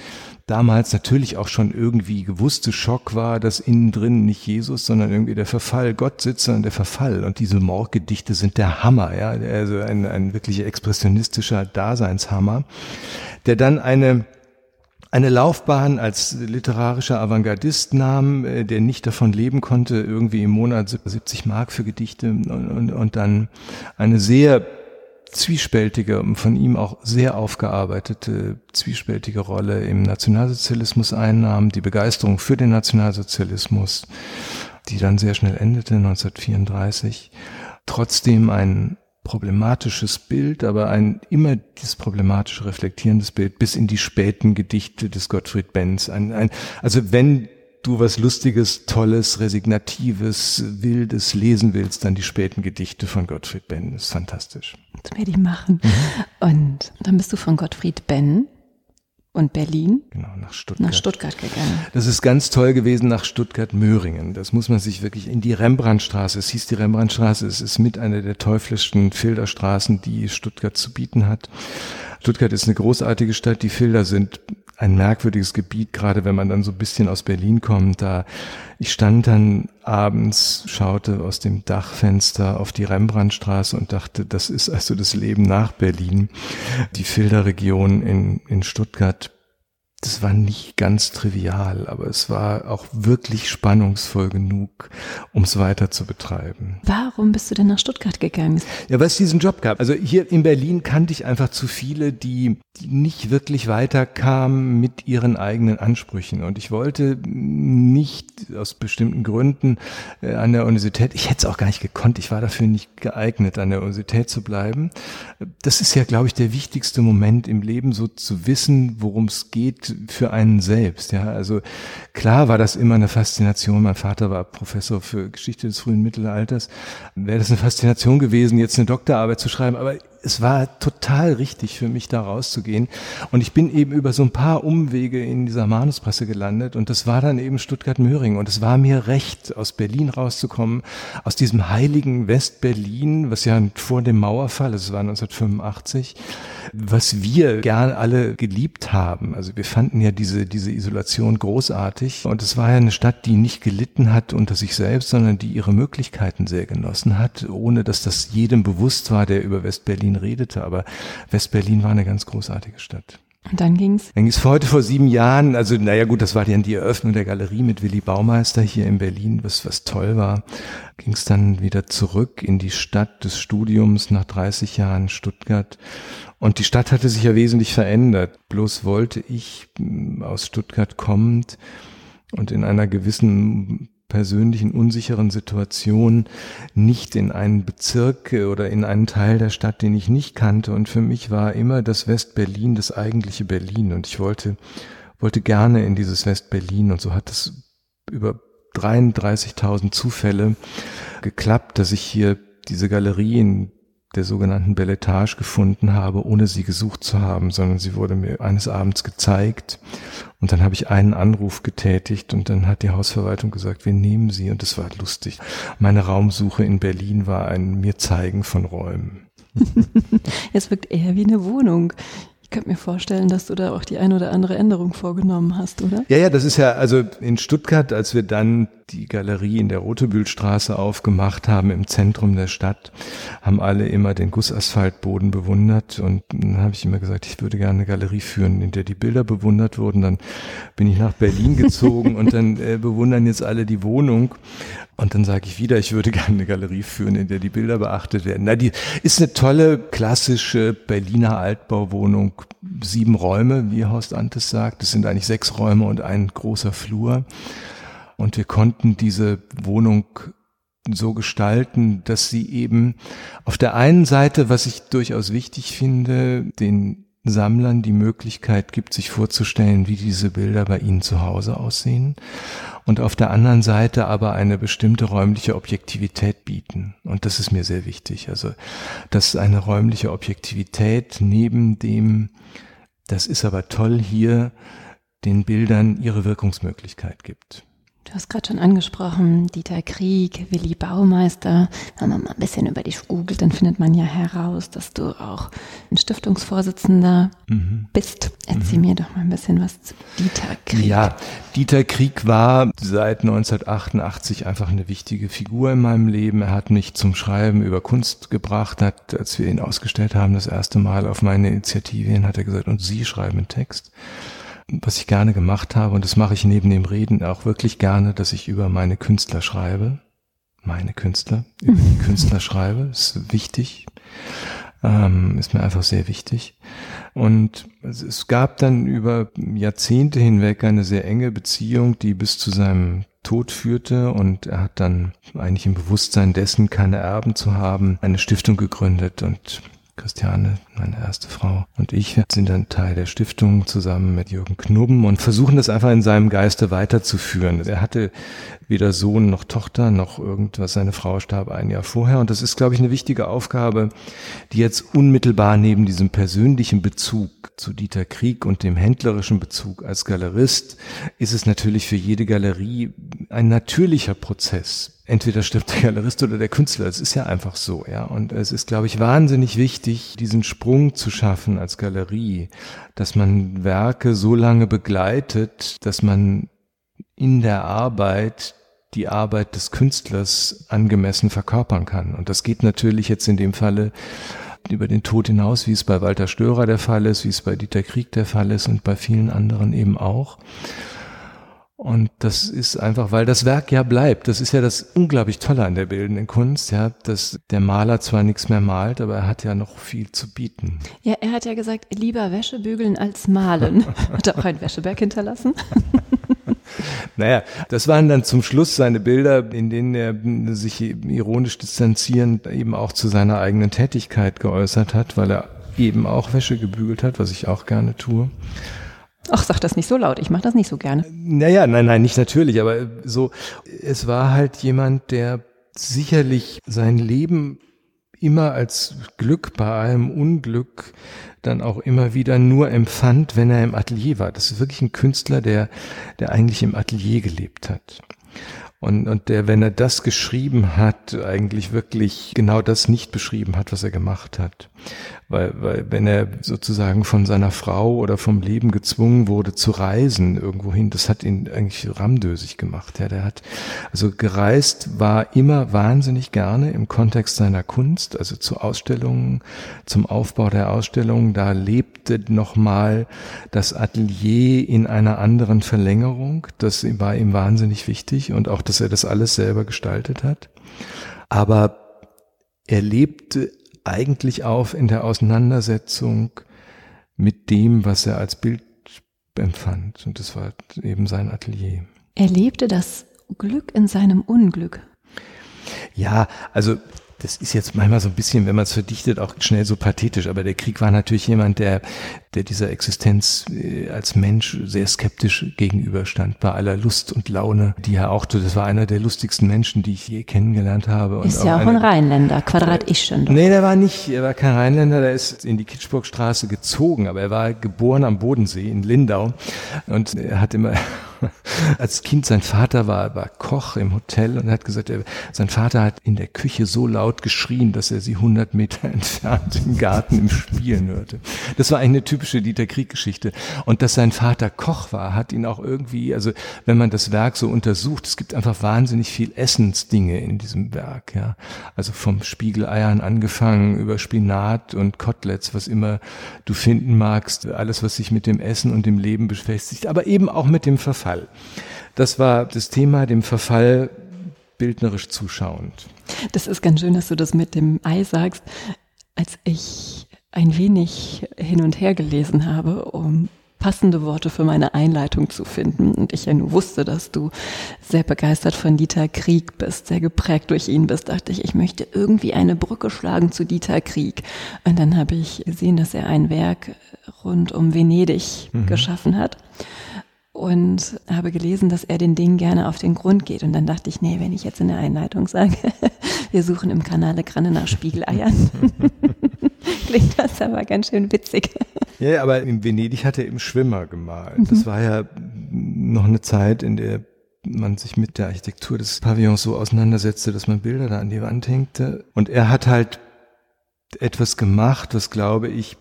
damals natürlich auch schon irgendwie gewusste Schock war, dass innen drin nicht Jesus, sondern irgendwie der Verfall Gott sitzt, sondern der Verfall. Und diese Mordgedichte sind der Hammer, ja, also ein, ein wirklich expressionistischer Daseinshammer, der dann eine eine Laufbahn als literarischer Avantgardist nahm, äh, der nicht davon leben konnte, irgendwie im Monat 70 Mark für Gedichte und, und, und dann eine sehr zwiespältige, von ihm auch sehr aufgearbeitete, zwiespältige Rolle im Nationalsozialismus einnahm, die Begeisterung für den Nationalsozialismus, die dann sehr schnell endete, 1934, trotzdem ein problematisches Bild, aber ein immer dieses problematische reflektierendes Bild bis in die späten Gedichte des Gottfried Benz. Ein, ein, also wenn du was Lustiges, Tolles, Resignatives, Wildes lesen willst, dann die späten Gedichte von Gottfried Benn. Das ist fantastisch. Das werde ich machen. Mhm. Und dann bist du von Gottfried Benn und Berlin? Genau, nach Stuttgart. Nach Stuttgart gegangen. Das ist ganz toll gewesen nach Stuttgart-Möhringen. Das muss man sich wirklich in die Rembrandtstraße. Es hieß die Rembrandtstraße. Es ist mit einer der teuflischsten Filderstraßen, die Stuttgart zu bieten hat. Stuttgart ist eine großartige Stadt. Die Filder sind ein merkwürdiges Gebiet, gerade wenn man dann so ein bisschen aus Berlin kommt. Da ich stand dann abends, schaute aus dem Dachfenster auf die Rembrandtstraße und dachte, das ist also das Leben nach Berlin. Die Filderregion in, in Stuttgart das war nicht ganz trivial, aber es war auch wirklich spannungsvoll genug, um es weiter zu betreiben. Warum bist du denn nach Stuttgart gegangen? Ja, weil es diesen Job gab. Also hier in Berlin kannte ich einfach zu viele, die, die nicht wirklich weiterkamen mit ihren eigenen Ansprüchen. Und ich wollte nicht aus bestimmten Gründen äh, an der Universität, ich hätte es auch gar nicht gekonnt, ich war dafür nicht geeignet, an der Universität zu bleiben. Das ist ja, glaube ich, der wichtigste Moment im Leben, so zu wissen, worum es geht, Für einen selbst. Ja, also klar war das immer eine Faszination. Mein Vater war Professor für Geschichte des frühen Mittelalters. Wäre das eine Faszination gewesen, jetzt eine Doktorarbeit zu schreiben. Aber es war total richtig für mich, da rauszugehen. Und ich bin eben über so ein paar Umwege in dieser Manuspresse gelandet. Und das war dann eben Stuttgart-Möhring. Und es war mir recht, aus Berlin rauszukommen, aus diesem heiligen West-Berlin, was ja vor dem Mauerfall, es war 1985, was wir gern alle geliebt haben. Also wir fanden ja diese, diese Isolation großartig. Und es war ja eine Stadt, die nicht gelitten hat unter sich selbst, sondern die ihre Möglichkeiten sehr genossen hat, ohne dass das jedem bewusst war, der über West-Berlin West-Berlin redete, aber West-Berlin war eine ganz großartige Stadt. Und dann ging's? Dann ging's heute vor sieben Jahren, also naja gut, das war dann die Eröffnung der Galerie mit Willy Baumeister hier in Berlin, was, was toll war. Ging's dann wieder zurück in die Stadt des Studiums nach 30 Jahren Stuttgart. Und die Stadt hatte sich ja wesentlich verändert. Bloß wollte ich aus Stuttgart kommend und in einer gewissen persönlichen unsicheren Situation nicht in einen Bezirk oder in einen Teil der Stadt, den ich nicht kannte. Und für mich war immer das West-Berlin das eigentliche Berlin. Und ich wollte, wollte gerne in dieses West-Berlin. Und so hat es über 33.000 Zufälle geklappt, dass ich hier diese Galerie in der sogenannten Belletage gefunden habe, ohne sie gesucht zu haben, sondern sie wurde mir eines Abends gezeigt und dann habe ich einen Anruf getätigt und dann hat die Hausverwaltung gesagt, wir nehmen sie und es war lustig. Meine Raumsuche in Berlin war ein mir zeigen von Räumen. Es wirkt eher wie eine Wohnung könnte mir vorstellen, dass du da auch die eine oder andere Änderung vorgenommen hast, oder? Ja, ja, das ist ja, also in Stuttgart, als wir dann die Galerie in der Rotebühlstraße aufgemacht haben, im Zentrum der Stadt, haben alle immer den Gussasphaltboden bewundert und dann habe ich immer gesagt, ich würde gerne eine Galerie führen, in der die Bilder bewundert wurden. Dann bin ich nach Berlin gezogen und dann äh, bewundern jetzt alle die Wohnung. Und dann sage ich wieder, ich würde gerne eine Galerie führen, in der die Bilder beachtet werden. Na, die ist eine tolle, klassische Berliner Altbauwohnung. Sieben Räume, wie Horst Antes sagt. Es sind eigentlich sechs Räume und ein großer Flur. Und wir konnten diese Wohnung so gestalten, dass sie eben auf der einen Seite, was ich durchaus wichtig finde, den Sammlern die Möglichkeit gibt, sich vorzustellen, wie diese Bilder bei ihnen zu Hause aussehen und auf der anderen Seite aber eine bestimmte räumliche Objektivität bieten. Und das ist mir sehr wichtig. Also, dass eine räumliche Objektivität neben dem, das ist aber toll hier, den Bildern ihre Wirkungsmöglichkeit gibt. Du hast gerade schon angesprochen, Dieter Krieg, Willi Baumeister. Wenn man mal ein bisschen über dich googelt, dann findet man ja heraus, dass du auch ein Stiftungsvorsitzender mhm. bist. Erzähl mhm. mir doch mal ein bisschen was zu Dieter Krieg. Ja, Dieter Krieg war seit 1988 einfach eine wichtige Figur in meinem Leben. Er hat mich zum Schreiben über Kunst gebracht, hat, als wir ihn ausgestellt haben, das erste Mal auf meine Initiative hin, hat er gesagt, und Sie schreiben einen Text was ich gerne gemacht habe, und das mache ich neben dem Reden auch wirklich gerne, dass ich über meine Künstler schreibe. Meine Künstler, über die Künstler schreibe, ist wichtig, ähm, ist mir einfach sehr wichtig. Und es gab dann über Jahrzehnte hinweg eine sehr enge Beziehung, die bis zu seinem Tod führte. Und er hat dann eigentlich im Bewusstsein dessen, keine Erben zu haben, eine Stiftung gegründet. Und Christiane, meine erste Frau, und ich sind dann Teil der Stiftung zusammen mit Jürgen Knubben und versuchen das einfach in seinem Geiste weiterzuführen. Er hatte weder Sohn noch Tochter noch irgendwas. Seine Frau starb ein Jahr vorher und das ist, glaube ich, eine wichtige Aufgabe, die jetzt unmittelbar neben diesem persönlichen Bezug zu Dieter Krieg und dem händlerischen Bezug als Galerist ist es natürlich für jede Galerie ein natürlicher Prozess, entweder stirbt der Galerist oder der Künstler. Es ist ja einfach so, ja. Und es ist, glaube ich, wahnsinnig wichtig, diesen Sprung zu schaffen als Galerie, dass man Werke so lange begleitet, dass man in der Arbeit die Arbeit des Künstlers angemessen verkörpern kann. Und das geht natürlich jetzt in dem Falle über den Tod hinaus, wie es bei Walter Störer der Fall ist, wie es bei Dieter Krieg der Fall ist und bei vielen anderen eben auch. Und das ist einfach, weil das Werk ja bleibt. Das ist ja das unglaublich Tolle an der bildenden Kunst, ja, dass der Maler zwar nichts mehr malt, aber er hat ja noch viel zu bieten. Ja, er hat ja gesagt, lieber Wäsche bügeln als malen. hat er auch ein Wäscheberg hinterlassen? naja, das waren dann zum Schluss seine Bilder, in denen er sich ironisch distanzierend eben auch zu seiner eigenen Tätigkeit geäußert hat, weil er eben auch Wäsche gebügelt hat, was ich auch gerne tue. Ach, sag das nicht so laut, ich mache das nicht so gerne. Naja, nein, nein, nicht natürlich, aber so, es war halt jemand, der sicherlich sein Leben immer als Glück bei allem Unglück dann auch immer wieder nur empfand, wenn er im Atelier war. Das ist wirklich ein Künstler, der, der eigentlich im Atelier gelebt hat. Und, und der, wenn er das geschrieben hat, eigentlich wirklich genau das nicht beschrieben hat, was er gemacht hat. Weil, weil wenn er sozusagen von seiner Frau oder vom Leben gezwungen wurde zu reisen irgendwohin, das hat ihn eigentlich ramdösig gemacht. Ja, der hat also gereist war immer wahnsinnig gerne im Kontext seiner Kunst, also zu Ausstellungen, zum Aufbau der Ausstellungen. Da lebte nochmal das Atelier in einer anderen Verlängerung. Das war ihm wahnsinnig wichtig und auch dass er das alles selber gestaltet hat. Aber er lebte eigentlich auf in der Auseinandersetzung mit dem, was er als Bild empfand. Und das war eben sein Atelier. Er lebte das Glück in seinem Unglück. Ja, also das ist jetzt manchmal so ein bisschen, wenn man es verdichtet, auch schnell so pathetisch. Aber der Krieg war natürlich jemand, der, der dieser Existenz äh, als Mensch sehr skeptisch gegenüberstand, bei aller Lust und Laune, die er auch, das war einer der lustigsten Menschen, die ich je kennengelernt habe. ist ja auch ein Rheinländer, Quadrat Ischen. Nee, der war nicht, er war kein Rheinländer, der ist in die Kitschburgstraße gezogen, aber er war geboren am Bodensee in Lindau und er hat immer als Kind, sein Vater war, war Koch im Hotel und hat gesagt, er, sein Vater hat in der Küche so laut geschrien, dass er sie 100 Meter entfernt im Garten im Spielen hörte. Das war eine typische Dieter Krieg-Geschichte. Und dass sein Vater Koch war, hat ihn auch irgendwie, also wenn man das Werk so untersucht, es gibt einfach wahnsinnig viel Essensdinge in diesem Werk, ja. Also vom Spiegeleiern angefangen über Spinat und Koteletts, was immer du finden magst, alles, was sich mit dem Essen und dem Leben beschäftigt, aber eben auch mit dem Verfall. Verfall. Das war das Thema, dem Verfall bildnerisch zuschauend. Das ist ganz schön, dass du das mit dem Ei sagst. Als ich ein wenig hin und her gelesen habe, um passende Worte für meine Einleitung zu finden. Und ich ja nur wusste, dass du sehr begeistert von Dieter Krieg bist, sehr geprägt durch ihn bist, dachte ich, ich möchte irgendwie eine Brücke schlagen zu Dieter Krieg. Und dann habe ich gesehen, dass er ein Werk rund um Venedig mhm. geschaffen hat und habe gelesen, dass er den Dingen gerne auf den Grund geht. Und dann dachte ich, nee, wenn ich jetzt in der Einleitung sage, wir suchen im Kanal Granne nach Spiegeleiern, klingt das aber ganz schön witzig. Ja, aber in Venedig hat er eben Schwimmer gemalt. Das mhm. war ja noch eine Zeit, in der man sich mit der Architektur des Pavillons so auseinandersetzte, dass man Bilder da an die Wand hängte. Und er hat halt etwas gemacht, was glaube ich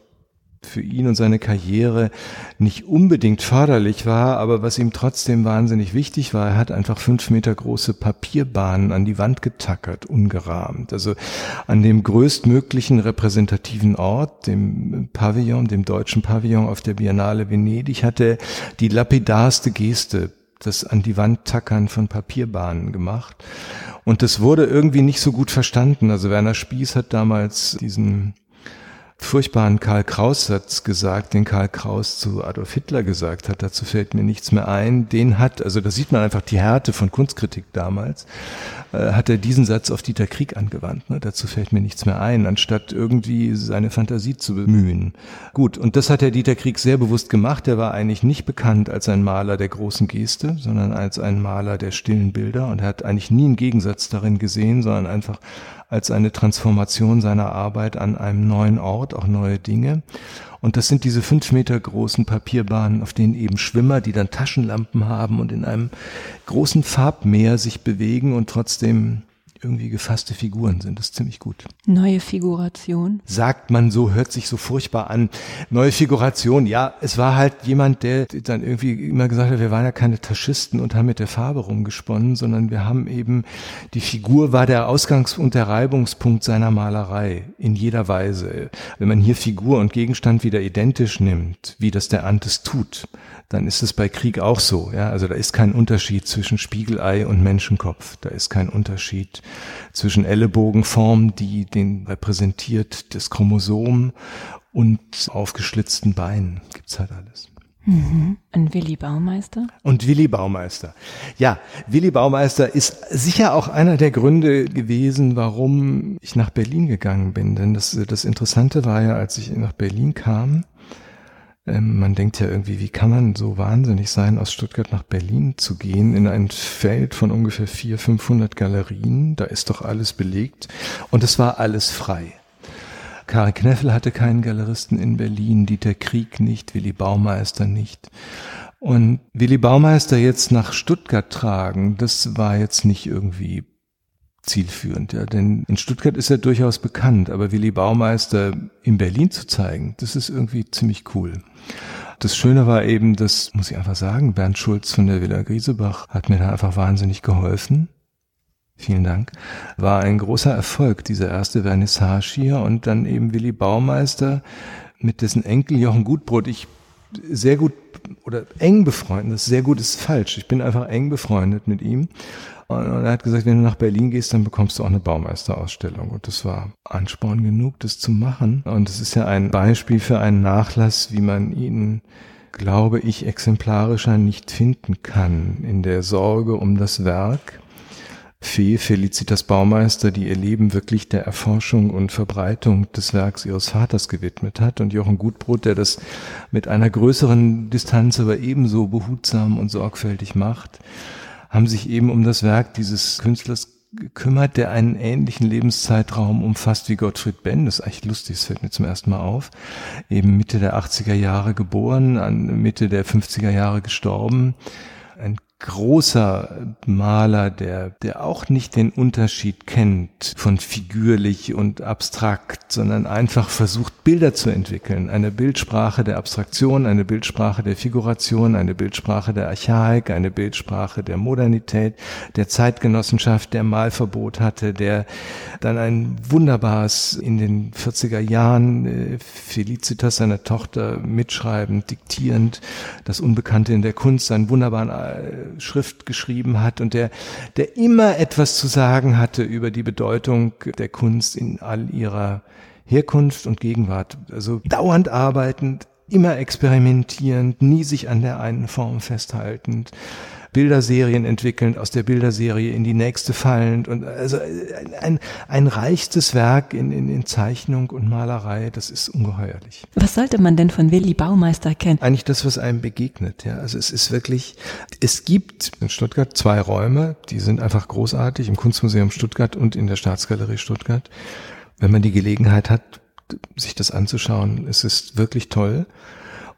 für ihn und seine Karriere nicht unbedingt förderlich war, aber was ihm trotzdem wahnsinnig wichtig war, er hat einfach fünf Meter große Papierbahnen an die Wand getackert, ungerahmt. Also an dem größtmöglichen repräsentativen Ort, dem Pavillon, dem deutschen Pavillon auf der Biennale Venedig, hat er die lapidarste Geste das an die Wand tackern von Papierbahnen gemacht. Und das wurde irgendwie nicht so gut verstanden. Also Werner Spieß hat damals diesen furchtbaren Karl Kraus-Satz gesagt, den Karl Kraus zu Adolf Hitler gesagt hat. Dazu fällt mir nichts mehr ein. Den hat, also da sieht man einfach die Härte von Kunstkritik damals, äh, hat er diesen Satz auf Dieter Krieg angewandt. Ne? Dazu fällt mir nichts mehr ein, anstatt irgendwie seine Fantasie zu bemühen. Gut, und das hat der Dieter Krieg sehr bewusst gemacht. Er war eigentlich nicht bekannt als ein Maler der großen Geste, sondern als ein Maler der stillen Bilder und er hat eigentlich nie einen Gegensatz darin gesehen, sondern einfach als eine Transformation seiner Arbeit an einem neuen Ort, auch neue Dinge. Und das sind diese fünf Meter großen Papierbahnen, auf denen eben Schwimmer, die dann Taschenlampen haben und in einem großen Farbmeer sich bewegen und trotzdem irgendwie gefasste Figuren sind. Das ist ziemlich gut. Neue Figuration. Sagt man so, hört sich so furchtbar an. Neue Figuration, ja, es war halt jemand, der dann irgendwie immer gesagt hat, wir waren ja keine Taschisten und haben mit der Farbe rumgesponnen, sondern wir haben eben, die Figur war der Ausgangs- und der Reibungspunkt seiner Malerei in jeder Weise. Wenn man hier Figur und Gegenstand wieder identisch nimmt, wie das der Antes tut, dann ist es bei Krieg auch so. Ja? Also da ist kein Unterschied zwischen Spiegelei und Menschenkopf. Da ist kein Unterschied zwischen Ellenbogenform, die den repräsentiert, das Chromosom und aufgeschlitzten Beinen. Gibt's halt alles. Mhm. Und Willi Baumeister? Und Willi Baumeister. Ja, Willi Baumeister ist sicher auch einer der Gründe gewesen, warum ich nach Berlin gegangen bin. Denn das, das Interessante war ja, als ich nach Berlin kam, Ähm, man denkt ja irgendwie, wie kann man so wahnsinnig sein, aus Stuttgart nach Berlin zu gehen, in ein Feld von ungefähr 400, 500 Galerien, da ist doch alles belegt und es war alles frei. Karin Kneffel hatte keinen Galeristen in Berlin, Dieter Krieg nicht, Willi Baumeister nicht. Und Willi Baumeister jetzt nach Stuttgart tragen, das war jetzt nicht irgendwie zielführend, ja, denn in Stuttgart ist er durchaus bekannt, aber Willi Baumeister in Berlin zu zeigen, das ist irgendwie ziemlich cool. Das Schöne war eben, das muss ich einfach sagen, Bernd Schulz von der Villa Griesebach hat mir da einfach wahnsinnig geholfen. Vielen Dank. War ein großer Erfolg, diese erste Vernissage hier und dann eben Willi Baumeister mit dessen Enkel Jochen Gutbrot. Ich sehr gut oder eng befreundet, das sehr gut ist falsch. Ich bin einfach eng befreundet mit ihm. Und er hat gesagt, wenn du nach Berlin gehst, dann bekommst du auch eine Baumeisterausstellung. Und das war Ansporn genug, das zu machen. Und es ist ja ein Beispiel für einen Nachlass, wie man ihn, glaube ich, exemplarischer nicht finden kann. In der Sorge um das Werk Fee Felicitas Baumeister, die ihr Leben wirklich der Erforschung und Verbreitung des Werks ihres Vaters gewidmet hat und Jochen Gutbrot, der das mit einer größeren Distanz aber ebenso behutsam und sorgfältig macht, haben sich eben um das Werk dieses Künstlers gekümmert, der einen ähnlichen Lebenszeitraum umfasst wie Gottfried Benn. Das ist eigentlich lustig, das fällt mir zum ersten Mal auf. Eben Mitte der 80er Jahre geboren, an Mitte der 50er Jahre gestorben. Ein großer Maler, der, der auch nicht den Unterschied kennt von figürlich und abstrakt, sondern einfach versucht, Bilder zu entwickeln. Eine Bildsprache der Abstraktion, eine Bildsprache der Figuration, eine Bildsprache der Archaik, eine Bildsprache der Modernität, der Zeitgenossenschaft, der Malverbot hatte, der dann ein wunderbares in den 40er Jahren äh, Felicitas, seiner Tochter, mitschreibend, diktierend, das Unbekannte in der Kunst, einen wunderbaren äh, Schrift geschrieben hat und der, der immer etwas zu sagen hatte über die Bedeutung der Kunst in all ihrer Herkunft und Gegenwart. Also dauernd arbeitend, immer experimentierend, nie sich an der einen Form festhaltend. Bilderserien entwickelnd, aus der Bilderserie in die nächste fallend und also ein, ein, ein reichstes Werk in, in, in Zeichnung und Malerei, das ist ungeheuerlich. Was sollte man denn von Willi Baumeister kennen? Eigentlich das, was einem begegnet, ja. Also es ist wirklich, es gibt in Stuttgart zwei Räume, die sind einfach großartig, im Kunstmuseum Stuttgart und in der Staatsgalerie Stuttgart. Wenn man die Gelegenheit hat, sich das anzuschauen, es ist wirklich toll.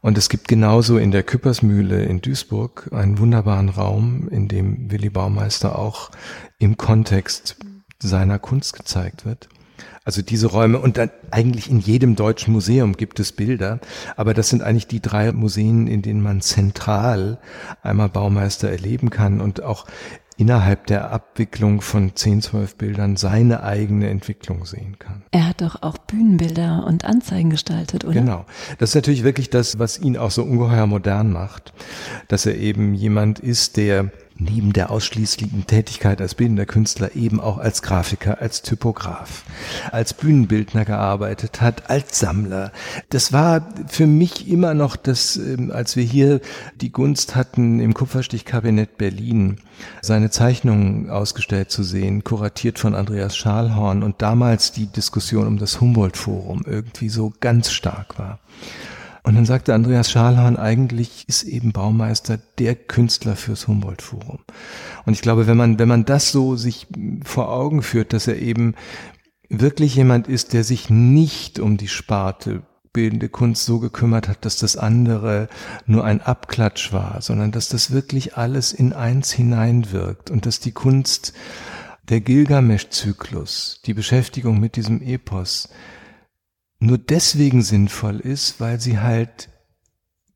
Und es gibt genauso in der Küppersmühle in Duisburg einen wunderbaren Raum, in dem Willy Baumeister auch im Kontext seiner Kunst gezeigt wird. Also diese Räume und dann eigentlich in jedem deutschen Museum gibt es Bilder, aber das sind eigentlich die drei Museen, in denen man zentral einmal Baumeister erleben kann und auch innerhalb der Abwicklung von 10, 12 Bildern seine eigene Entwicklung sehen kann. Er hat doch auch Bühnenbilder und Anzeigen gestaltet, oder? Genau. Das ist natürlich wirklich das, was ihn auch so ungeheuer modern macht, dass er eben jemand ist, der neben der ausschließlichen Tätigkeit als bildender Künstler eben auch als Grafiker, als Typograf, als Bühnenbildner gearbeitet hat, als Sammler. Das war für mich immer noch das, ähm, als wir hier die Gunst hatten, im Kupferstichkabinett Berlin seine Zeichnungen ausgestellt zu sehen, kuratiert von Andreas Schalhorn und damals die Diskussion um das Humboldt-Forum irgendwie so ganz stark war. Und dann sagte Andreas Schalhorn, eigentlich ist eben Baumeister der Künstler fürs Humboldt-Forum. Und ich glaube, wenn man, wenn man das so sich vor Augen führt, dass er eben wirklich jemand ist, der sich nicht um die Sparte bildende Kunst so gekümmert hat, dass das andere nur ein Abklatsch war, sondern dass das wirklich alles in eins hineinwirkt und dass die Kunst, der Gilgamesch-Zyklus, die Beschäftigung mit diesem Epos, nur deswegen sinnvoll ist, weil sie halt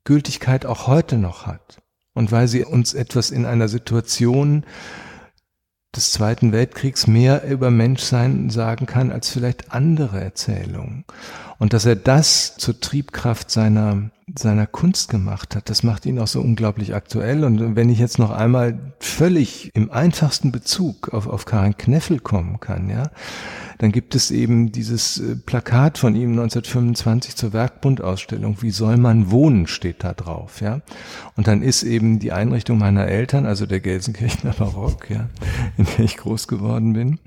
Gültigkeit auch heute noch hat und weil sie uns etwas in einer Situation des Zweiten Weltkriegs mehr über Menschsein sagen kann als vielleicht andere Erzählungen. Und dass er das zur Triebkraft seiner, seiner Kunst gemacht hat, das macht ihn auch so unglaublich aktuell. Und wenn ich jetzt noch einmal völlig im einfachsten Bezug auf, auf Karin Kneffel kommen kann, ja, dann gibt es eben dieses äh, Plakat von ihm 1925 zur Werkbundausstellung. Wie soll man wohnen, steht da drauf, ja. Und dann ist eben die Einrichtung meiner Eltern, also der Gelsenkirchener Barock, ja, in der ich groß geworden bin.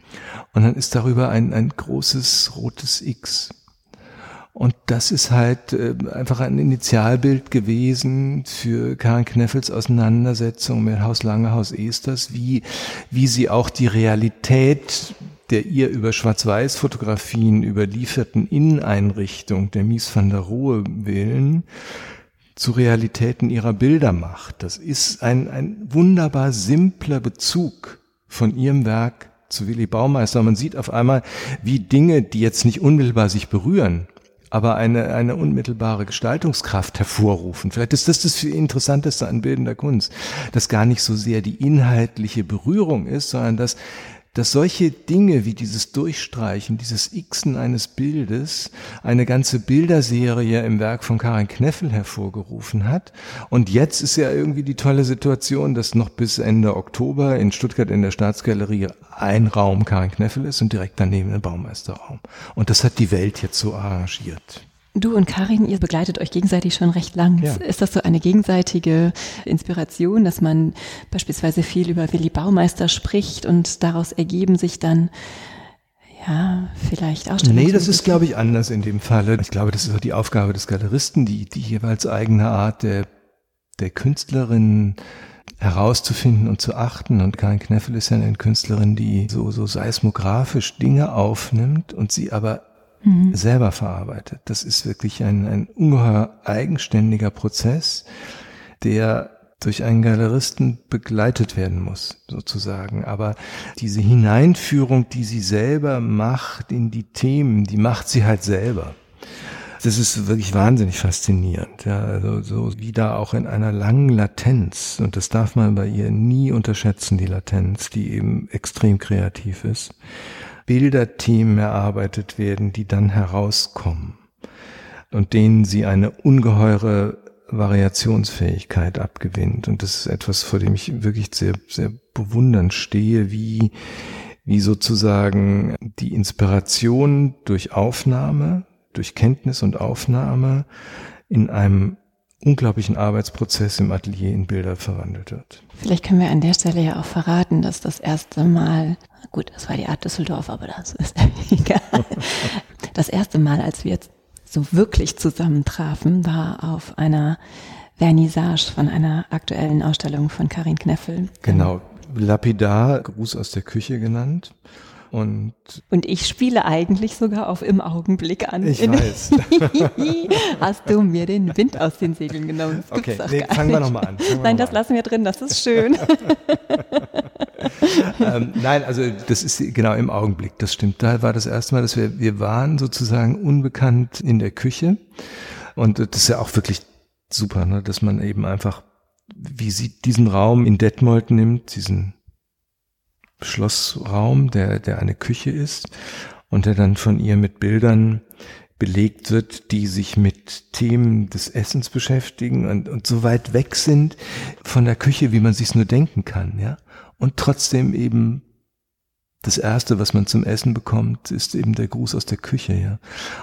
Und dann ist darüber ein, ein großes rotes X. Und das ist halt äh, einfach ein Initialbild gewesen für Karin Kneffels Auseinandersetzung mit Haus Lange, Haus Esters, wie, wie sie auch die Realität der ihr über Schwarz-Weiß-Fotografien überlieferten Inneneinrichtung der Mies van der Rohe willen zu Realitäten ihrer Bilder macht. Das ist ein, ein wunderbar simpler Bezug von ihrem Werk zu Willy Baumeister. Man sieht auf einmal, wie Dinge, die jetzt nicht unmittelbar sich berühren, aber eine, eine unmittelbare Gestaltungskraft hervorrufen. Vielleicht ist das das Interessanteste an bildender Kunst, dass gar nicht so sehr die inhaltliche Berührung ist, sondern dass dass solche Dinge wie dieses Durchstreichen, dieses Xen eines Bildes eine ganze Bilderserie im Werk von Karin Kneffel hervorgerufen hat. Und jetzt ist ja irgendwie die tolle Situation, dass noch bis Ende Oktober in Stuttgart in der Staatsgalerie ein Raum Karin Kneffel ist und direkt daneben ein Baumeisterraum. Und das hat die Welt jetzt so arrangiert. Du und Karin, ihr begleitet euch gegenseitig schon recht lang. Ja. Ist das so eine gegenseitige Inspiration, dass man beispielsweise viel über Willi Baumeister spricht und daraus ergeben sich dann ja, vielleicht Ausstellungen. Nee, das ist, glaube ich, anders in dem Falle. Ich glaube, das ist auch die Aufgabe des Galeristen, die, die jeweils eigene Art der, der Künstlerin herauszufinden und zu achten. Und Karin Kneffel ist ja eine Künstlerin, die so, so seismografisch Dinge aufnimmt und sie aber mhm. selber verarbeitet. Das ist wirklich ein, ein ungeheuer eigenständiger Prozess, der durch einen Galeristen begleitet werden muss, sozusagen. Aber diese Hineinführung, die sie selber macht in die Themen, die macht sie halt selber. Das ist wirklich wahnsinnig faszinierend, ja, also so wie da auch in einer langen Latenz, und das darf man bei ihr nie unterschätzen, die Latenz, die eben extrem kreativ ist, Bilderthemen erarbeitet werden, die dann herauskommen und denen sie eine ungeheure Variationsfähigkeit abgewinnt. Und das ist etwas, vor dem ich wirklich sehr, sehr bewundernd stehe, wie, wie sozusagen die Inspiration durch Aufnahme, durch Kenntnis und Aufnahme in einem unglaublichen Arbeitsprozess im Atelier in Bilder verwandelt wird. Vielleicht können wir an der Stelle ja auch verraten, dass das erste Mal, gut, das war die Art Düsseldorf, aber das ist egal. Das erste Mal, als wir jetzt so wirklich zusammentrafen, war auf einer Vernissage von einer aktuellen Ausstellung von Karin Kneffel. Genau, Lapidar, Gruß aus der Küche genannt. Und, und ich spiele eigentlich sogar auf im Augenblick an. Ich weiß. Hast du mir den Wind aus den Segeln genommen? Das okay, nee, fangen wir nochmal an. Nein, das an. lassen wir drin, das ist schön. ähm, nein, also das ist genau im Augenblick, das stimmt. Da war das erste Mal, dass wir, wir waren sozusagen unbekannt in der Küche. Und das ist ja auch wirklich super, ne, dass man eben einfach, wie sie diesen Raum in Detmold nimmt, diesen Schlossraum, der, der eine Küche ist und der dann von ihr mit Bildern belegt wird, die sich mit Themen des Essens beschäftigen und, und so weit weg sind von der Küche, wie man sich's nur denken kann, ja. Und trotzdem eben das erste, was man zum Essen bekommt, ist eben der Gruß aus der Küche, ja.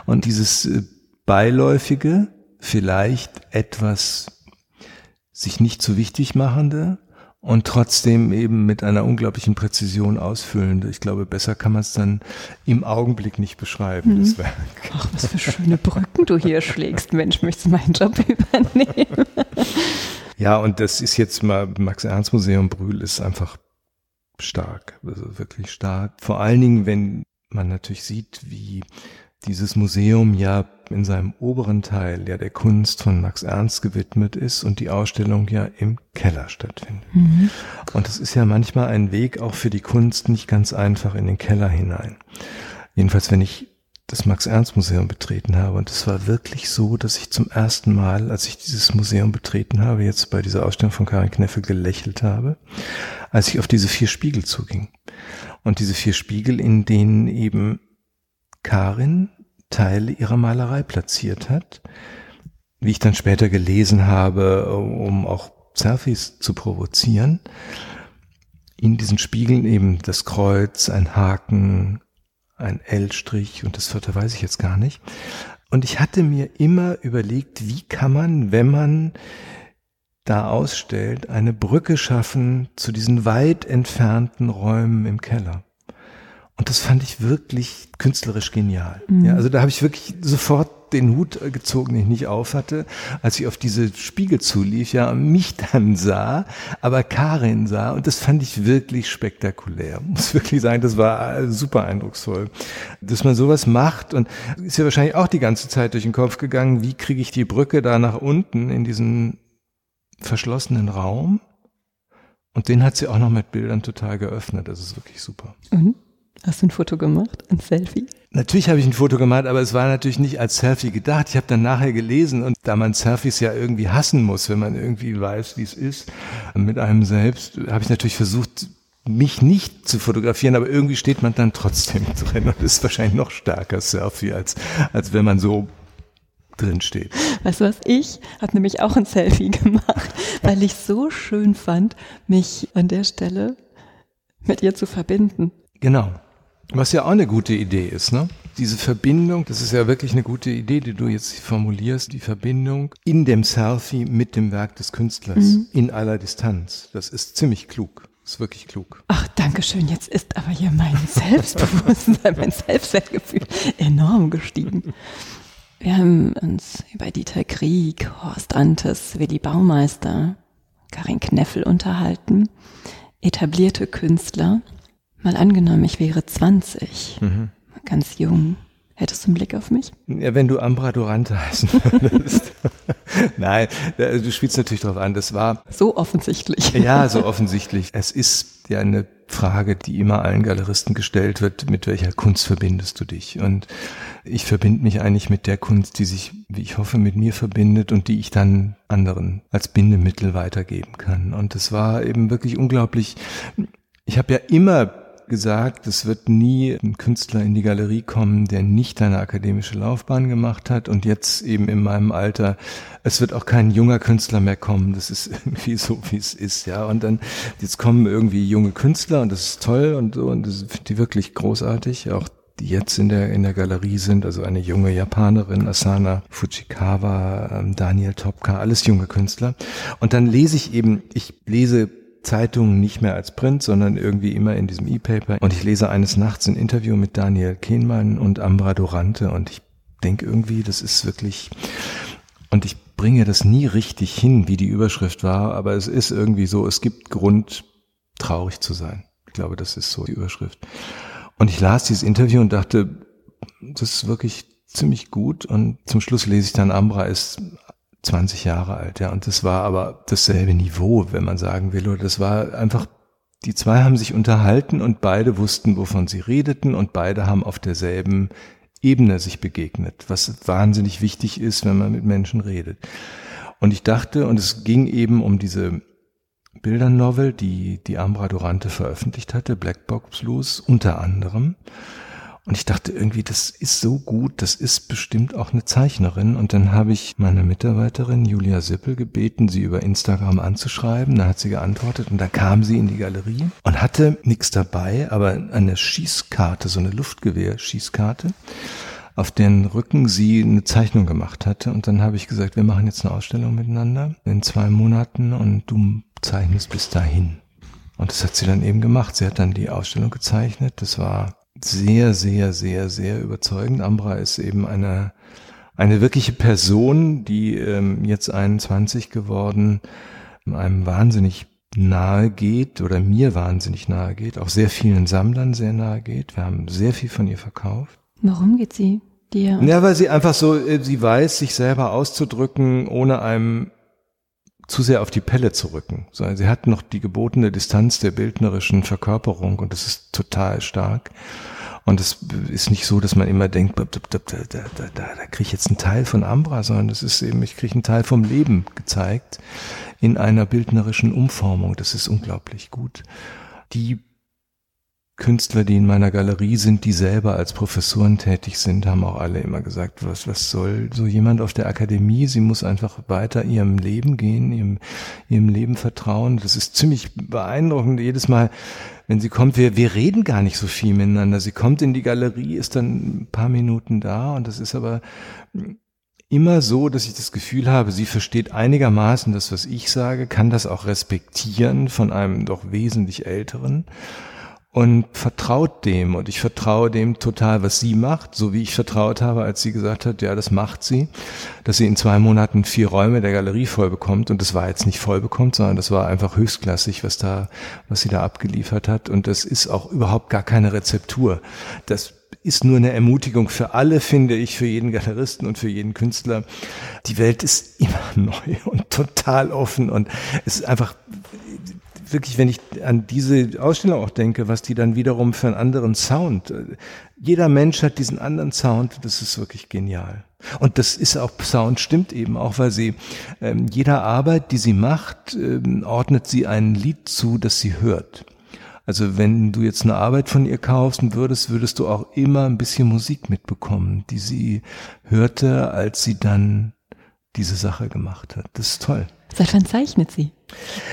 Und dieses äh, beiläufige, vielleicht etwas sich nicht so wichtig machende, und trotzdem eben mit einer unglaublichen Präzision ausfüllend. Ich glaube, besser kann man es dann im Augenblick nicht beschreiben, mhm. das Werk. Ach, was für schöne Brücken du hier schlägst. Mensch, möchtest du meinen Job übernehmen? Ja, und das ist jetzt mal, Max-Ernst-Museum Brühl ist einfach stark, also wirklich stark. Vor allen Dingen, wenn man natürlich sieht, wie dieses Museum ja in seinem oberen Teil ja der Kunst von Max Ernst gewidmet ist und die Ausstellung ja im Keller stattfindet. Mhm. Und es ist ja manchmal ein Weg auch für die Kunst nicht ganz einfach in den Keller hinein. Jedenfalls, wenn ich das Max Ernst Museum betreten habe. Und es war wirklich so, dass ich zum ersten Mal, als ich dieses Museum betreten habe, jetzt bei dieser Ausstellung von Karin Kneffel gelächelt habe, als ich auf diese vier Spiegel zuging. Und diese vier Spiegel, in denen eben Karin Teile ihrer Malerei platziert hat. Wie ich dann später gelesen habe, um auch Selfies zu provozieren. In diesen Spiegeln eben das Kreuz, ein Haken, ein L-Strich und das vierte weiß ich jetzt gar nicht. Und ich hatte mir immer überlegt, wie kann man, wenn man da ausstellt, eine Brücke schaffen zu diesen weit entfernten Räumen im Keller. Und das fand ich wirklich künstlerisch genial. Mhm. Ja, also da habe ich wirklich sofort den Hut gezogen, den ich nicht auf hatte, als ich auf diese Spiegel zulief, ja, mich dann sah, aber Karin sah und das fand ich wirklich spektakulär. Muss wirklich sagen, das war super eindrucksvoll. Dass man sowas macht und ist ja wahrscheinlich auch die ganze Zeit durch den Kopf gegangen, wie kriege ich die Brücke da nach unten in diesen verschlossenen Raum? Und den hat sie auch noch mit Bildern total geöffnet. Das ist wirklich super. Und? Hast du ein Foto gemacht? Ein Selfie? Natürlich habe ich ein Foto gemacht, aber es war natürlich nicht als Selfie gedacht. Ich habe dann nachher gelesen und da man Selfies ja irgendwie hassen muss, wenn man irgendwie weiß, wie es ist, mit einem selbst, habe ich natürlich versucht, mich nicht zu fotografieren, aber irgendwie steht man dann trotzdem drin und ist wahrscheinlich noch stärker Selfie, als, als wenn man so drin steht. Weißt du was, ich habe nämlich auch ein Selfie gemacht, weil ich so schön fand, mich an der Stelle mit ihr zu verbinden. Genau. Was ja auch eine gute Idee ist, ne? Diese Verbindung, das ist ja wirklich eine gute Idee, die du jetzt formulierst, die Verbindung in dem Selfie mit dem Werk des Künstlers mhm. in aller Distanz. Das ist ziemlich klug. Das ist wirklich klug. Ach, danke schön. Jetzt ist aber hier mein Selbstbewusstsein, mein Selbstwertgefühl enorm gestiegen. Wir haben uns über Dieter Krieg, Horst Antes, Willi Baumeister, Karin Kneffel unterhalten, etablierte Künstler, Mal angenommen, ich wäre 20, mhm. ganz jung. Hättest du einen Blick auf mich? Ja, wenn du Ambra Durante heißen würdest. Nein, du spielst natürlich drauf an. Das war. So offensichtlich. Ja, so offensichtlich. Es ist ja eine Frage, die immer allen Galeristen gestellt wird. Mit welcher Kunst verbindest du dich? Und ich verbinde mich eigentlich mit der Kunst, die sich, wie ich hoffe, mit mir verbindet und die ich dann anderen als Bindemittel weitergeben kann. Und es war eben wirklich unglaublich. Ich habe ja immer gesagt, es wird nie ein Künstler in die Galerie kommen, der nicht eine akademische Laufbahn gemacht hat. Und jetzt eben in meinem Alter, es wird auch kein junger Künstler mehr kommen, das ist irgendwie so, wie es ist, ja, und dann, jetzt kommen irgendwie junge Künstler und das ist toll und so. Und das finde ich wirklich großartig, auch die jetzt in der, in der Galerie sind, also eine junge Japanerin, Asana Fujikawa, ähm, Daniel Topka, alles junge Künstler. Und dann lese ich eben, ich lese Zeitungen nicht mehr als Print, sondern irgendwie immer in diesem E-Paper. Und ich lese eines Nachts ein Interview mit Daniel Kehnmann und Ambra Dorante und ich denke irgendwie, das ist wirklich, und ich bringe das nie richtig hin, wie die Überschrift war, aber es ist irgendwie so, es gibt Grund, traurig zu sein. Ich glaube, das ist so die Überschrift. Und ich las dieses Interview und dachte, das ist wirklich ziemlich gut. Und zum Schluss lese ich dann, Ambra ist 20 Jahre alt, ja. Und das war aber dasselbe Niveau, wenn man sagen will. Oder das war einfach, die zwei haben sich unterhalten und beide wussten, wovon sie redeten und beide haben auf derselben Ebene sich begegnet, was wahnsinnig wichtig ist, wenn man mit Menschen redet. Und ich dachte, und es ging eben um diese Bildernovel, die die Ambra Durante veröffentlicht hatte, Black Box Blues unter anderem. Und ich dachte irgendwie, das ist so gut, das ist bestimmt auch eine Zeichnerin. Und dann habe ich meine Mitarbeiterin Julia Sippel gebeten, sie über Instagram anzuschreiben. Da hat sie geantwortet und da kam sie in die Galerie und hatte nichts dabei, aber eine Schießkarte, so eine Luftgewehr-Schießkarte, auf deren Rücken sie eine Zeichnung gemacht hatte. Und dann habe ich gesagt, wir machen jetzt eine Ausstellung miteinander in zwei Monaten und du zeichnest bis dahin. Und das hat sie dann eben gemacht. Sie hat dann die Ausstellung gezeichnet. Das war sehr, sehr, sehr, sehr überzeugend. Ambra ist eben eine, eine wirkliche Person, die ähm, jetzt 21 geworden, einem wahnsinnig nahe geht oder mir wahnsinnig nahe geht, auch sehr vielen Sammlern sehr nahe geht. Wir haben sehr viel von ihr verkauft. Warum geht sie dir? Ja, weil sie einfach so, äh, sie weiß, sich selber auszudrücken, ohne einem zu sehr auf die Pelle zu rücken. Sie hat noch die gebotene Distanz der bildnerischen Verkörperung und das ist total stark. Und es ist nicht so, dass man immer denkt, da, da, da, da, da kriege ich jetzt einen Teil von Ambra, sondern es ist eben, ich kriege einen Teil vom Leben gezeigt in einer bildnerischen Umformung. Das ist unglaublich gut. Die Künstler, die in meiner Galerie sind, die selber als Professoren tätig sind, haben auch alle immer gesagt, was, was soll so jemand auf der Akademie? Sie muss einfach weiter ihrem Leben gehen, ihrem, ihrem Leben vertrauen. Das ist ziemlich beeindruckend. Jedes Mal, wenn sie kommt, wir, wir reden gar nicht so viel miteinander. Sie kommt in die Galerie, ist dann ein paar Minuten da und das ist aber immer so, dass ich das Gefühl habe, sie versteht einigermaßen das, was ich sage, kann das auch respektieren von einem doch wesentlich älteren und vertraut dem und ich vertraue dem total, was sie macht, so wie ich vertraut habe, als sie gesagt hat, ja, das macht sie, dass sie in zwei Monaten vier Räume der Galerie voll bekommt und das war jetzt nicht voll bekommt, sondern das war einfach höchstklassig, was da, was sie da abgeliefert hat und das ist auch überhaupt gar keine Rezeptur. Das ist nur eine Ermutigung für alle, finde ich, für jeden Galeristen und für jeden Künstler. Die Welt ist immer neu und total offen und es ist einfach wirklich, wenn ich an diese Ausstellung auch denke, was die dann wiederum für einen anderen Sound. Jeder Mensch hat diesen anderen Sound, das ist wirklich genial. Und das ist auch, Sound stimmt eben auch, weil sie ähm, jeder Arbeit, die sie macht, ähm, ordnet sie ein Lied zu, das sie hört. Also wenn du jetzt eine Arbeit von ihr kaufst und würdest, würdest du auch immer ein bisschen Musik mitbekommen, die sie hörte, als sie dann diese Sache gemacht hat. Das ist toll. Seit wann zeichnet sie?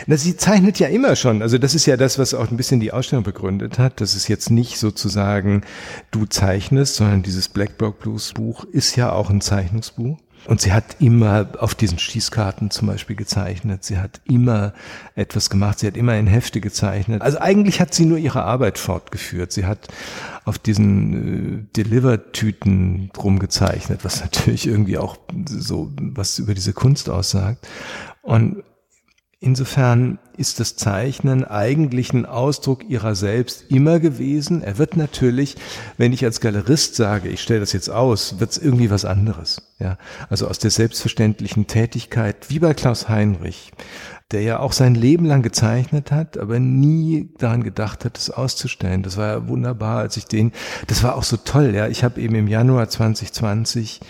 Na, sie zeichnet ja immer schon. Also das ist ja das, was auch ein bisschen die Ausstellung begründet hat. Das ist jetzt nicht sozusagen du zeichnest, sondern dieses Black Block Blues Buch ist ja auch ein Zeichnungsbuch. Und sie hat immer auf diesen Schießkarten zum Beispiel gezeichnet. Sie hat immer etwas gemacht. Sie hat immer in Hefte gezeichnet. Also eigentlich hat sie nur ihre Arbeit fortgeführt. Sie hat auf diesen äh, Deliver-Tüten rumgezeichnet, was natürlich irgendwie auch so was über diese Kunst aussagt. Und Insofern ist das Zeichnen eigentlich ein Ausdruck ihrer selbst immer gewesen. Er wird natürlich, wenn ich als Galerist sage, ich stelle das jetzt aus, wird es irgendwie was anderes. Ja, also aus der selbstverständlichen Tätigkeit, wie bei Klaus Heinrich, der ja auch sein Leben lang gezeichnet hat, aber nie daran gedacht hat, es auszustellen. Das war ja wunderbar, als ich den, das war auch so toll. Ja, ich habe eben im Januar 2020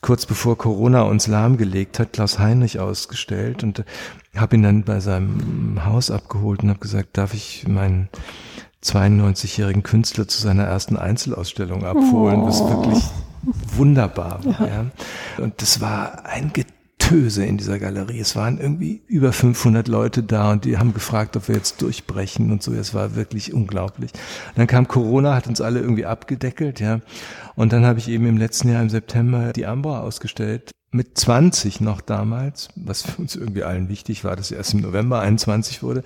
kurz bevor Corona uns lahmgelegt hat, Klaus Heinrich ausgestellt und habe ihn dann bei seinem Haus abgeholt und habe gesagt, darf ich meinen 92-jährigen Künstler zu seiner ersten Einzelausstellung abholen, was oh. wirklich wunderbar war. Ja. Und das war ein Getöse in dieser Galerie. Es waren irgendwie über 500 Leute da und die haben gefragt, ob wir jetzt durchbrechen und so. Es war wirklich unglaublich. Dann kam Corona, hat uns alle irgendwie abgedeckelt, ja. Und dann habe ich eben im letzten Jahr im September die Ambra ausgestellt mit 20 noch damals, was für uns irgendwie allen wichtig war, dass sie erst im November 21 wurde.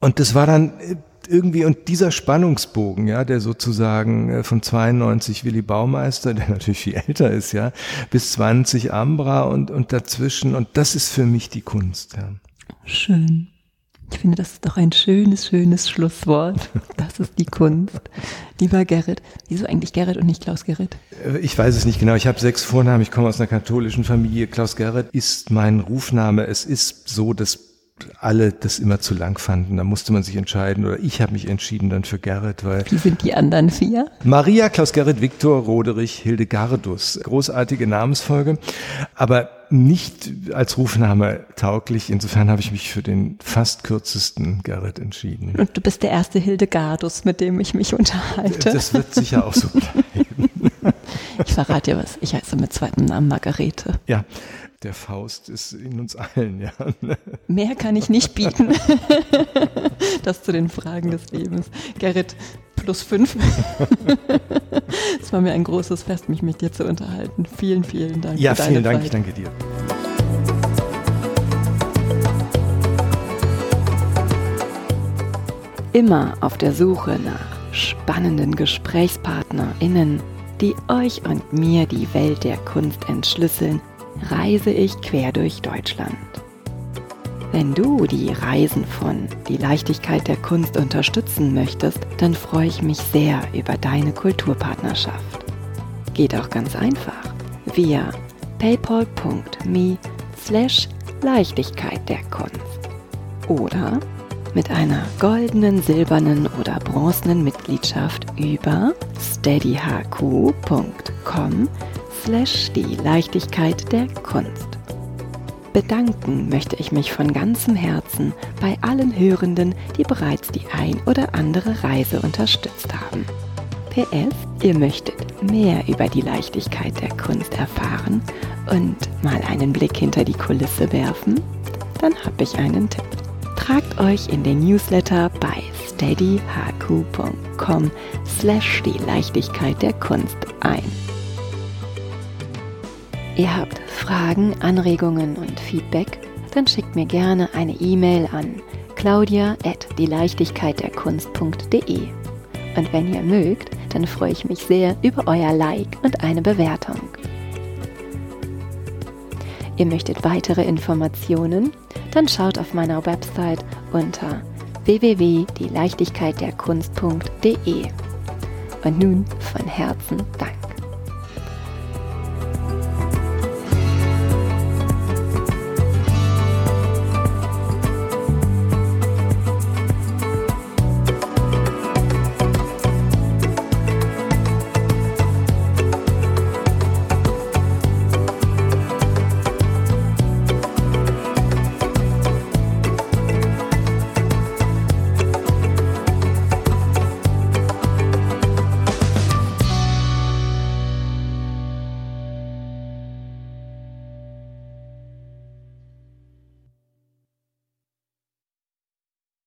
Und das war dann äh, irgendwie, und dieser Spannungsbogen, ja, der sozusagen äh, von 92 Willy Baumeister, der natürlich viel älter ist, ja, bis 20 Ambra und, und dazwischen, und das ist für mich die Kunst, ja. Schön. Ich finde, das ist doch ein schönes, schönes Schlusswort. Das ist die Kunst. Lieber Gerrit, wieso eigentlich Gerrit und nicht Klaus Gerrit? Äh, ich weiß es nicht genau. Ich habe sechs Vornamen. Ich komme aus einer katholischen Familie. Klaus Gerrit ist mein Rufname. Es ist so, dass alle das immer zu lang fanden. Da musste man sich entscheiden oder ich habe mich entschieden dann für Gerrit, weil. Wie sind die anderen vier? Maria, Klaus Gerrit, Viktor, Roderich, Hildegardus. Großartige Namensfolge, aber nicht als Rufname tauglich. Insofern habe ich mich für den fast kürzesten Gerrit entschieden. Und du bist der erste Hildegardus, mit dem ich mich unterhalte. Das wird sicher auch so bleiben. Ich verrate dir was. Ich heiße mit zweiten Namen Margarete. Ja der Faust ist in uns allen, ja. Mehr kann ich nicht bieten. Das zu den Fragen des Lebens. Gerrit, plus fünf. Es war mir ein großes Fest, mich mit dir zu unterhalten. Vielen, vielen Dank. Ja, vielen Dank, Zeit. ich danke dir. Immer auf der Suche nach spannenden GesprächspartnerInnen, die euch und mir die Welt der Kunst entschlüsseln reise ich quer durch Deutschland. Wenn du die Reisen von Die Leichtigkeit der Kunst unterstützen möchtest, dann freue ich mich sehr über deine Kulturpartnerschaft. Geht auch ganz einfach via paypal.me slash Leichtigkeit der Kunst oder mit einer goldenen, silbernen oder bronzenen Mitgliedschaft über steadyhq.com slash die Leichtigkeit der Kunst. Bedanken möchte ich mich von ganzem Herzen bei allen Hörenden, die bereits die ein oder andere Reise unterstützt haben. PS, ihr möchtet mehr über die Leichtigkeit der Kunst erfahren und mal einen Blick hinter die Kulisse werfen? Dann habe ich einen Tipp. Tragt euch in den Newsletter bei steadyhq.com slash die Leichtigkeit der Kunst ein. Ihr habt Fragen, Anregungen und Feedback? Dann schickt mir gerne eine E-Mail an claudia at die Leichtigkeit der Kunst.de. Und wenn ihr mögt, dann freue ich mich sehr über euer Like und eine Bewertung. Ihr möchtet weitere Informationen? Dann schaut auf meiner Website unter www.dieleichtigkeitderkunst.de. Und nun von Herzen Dank.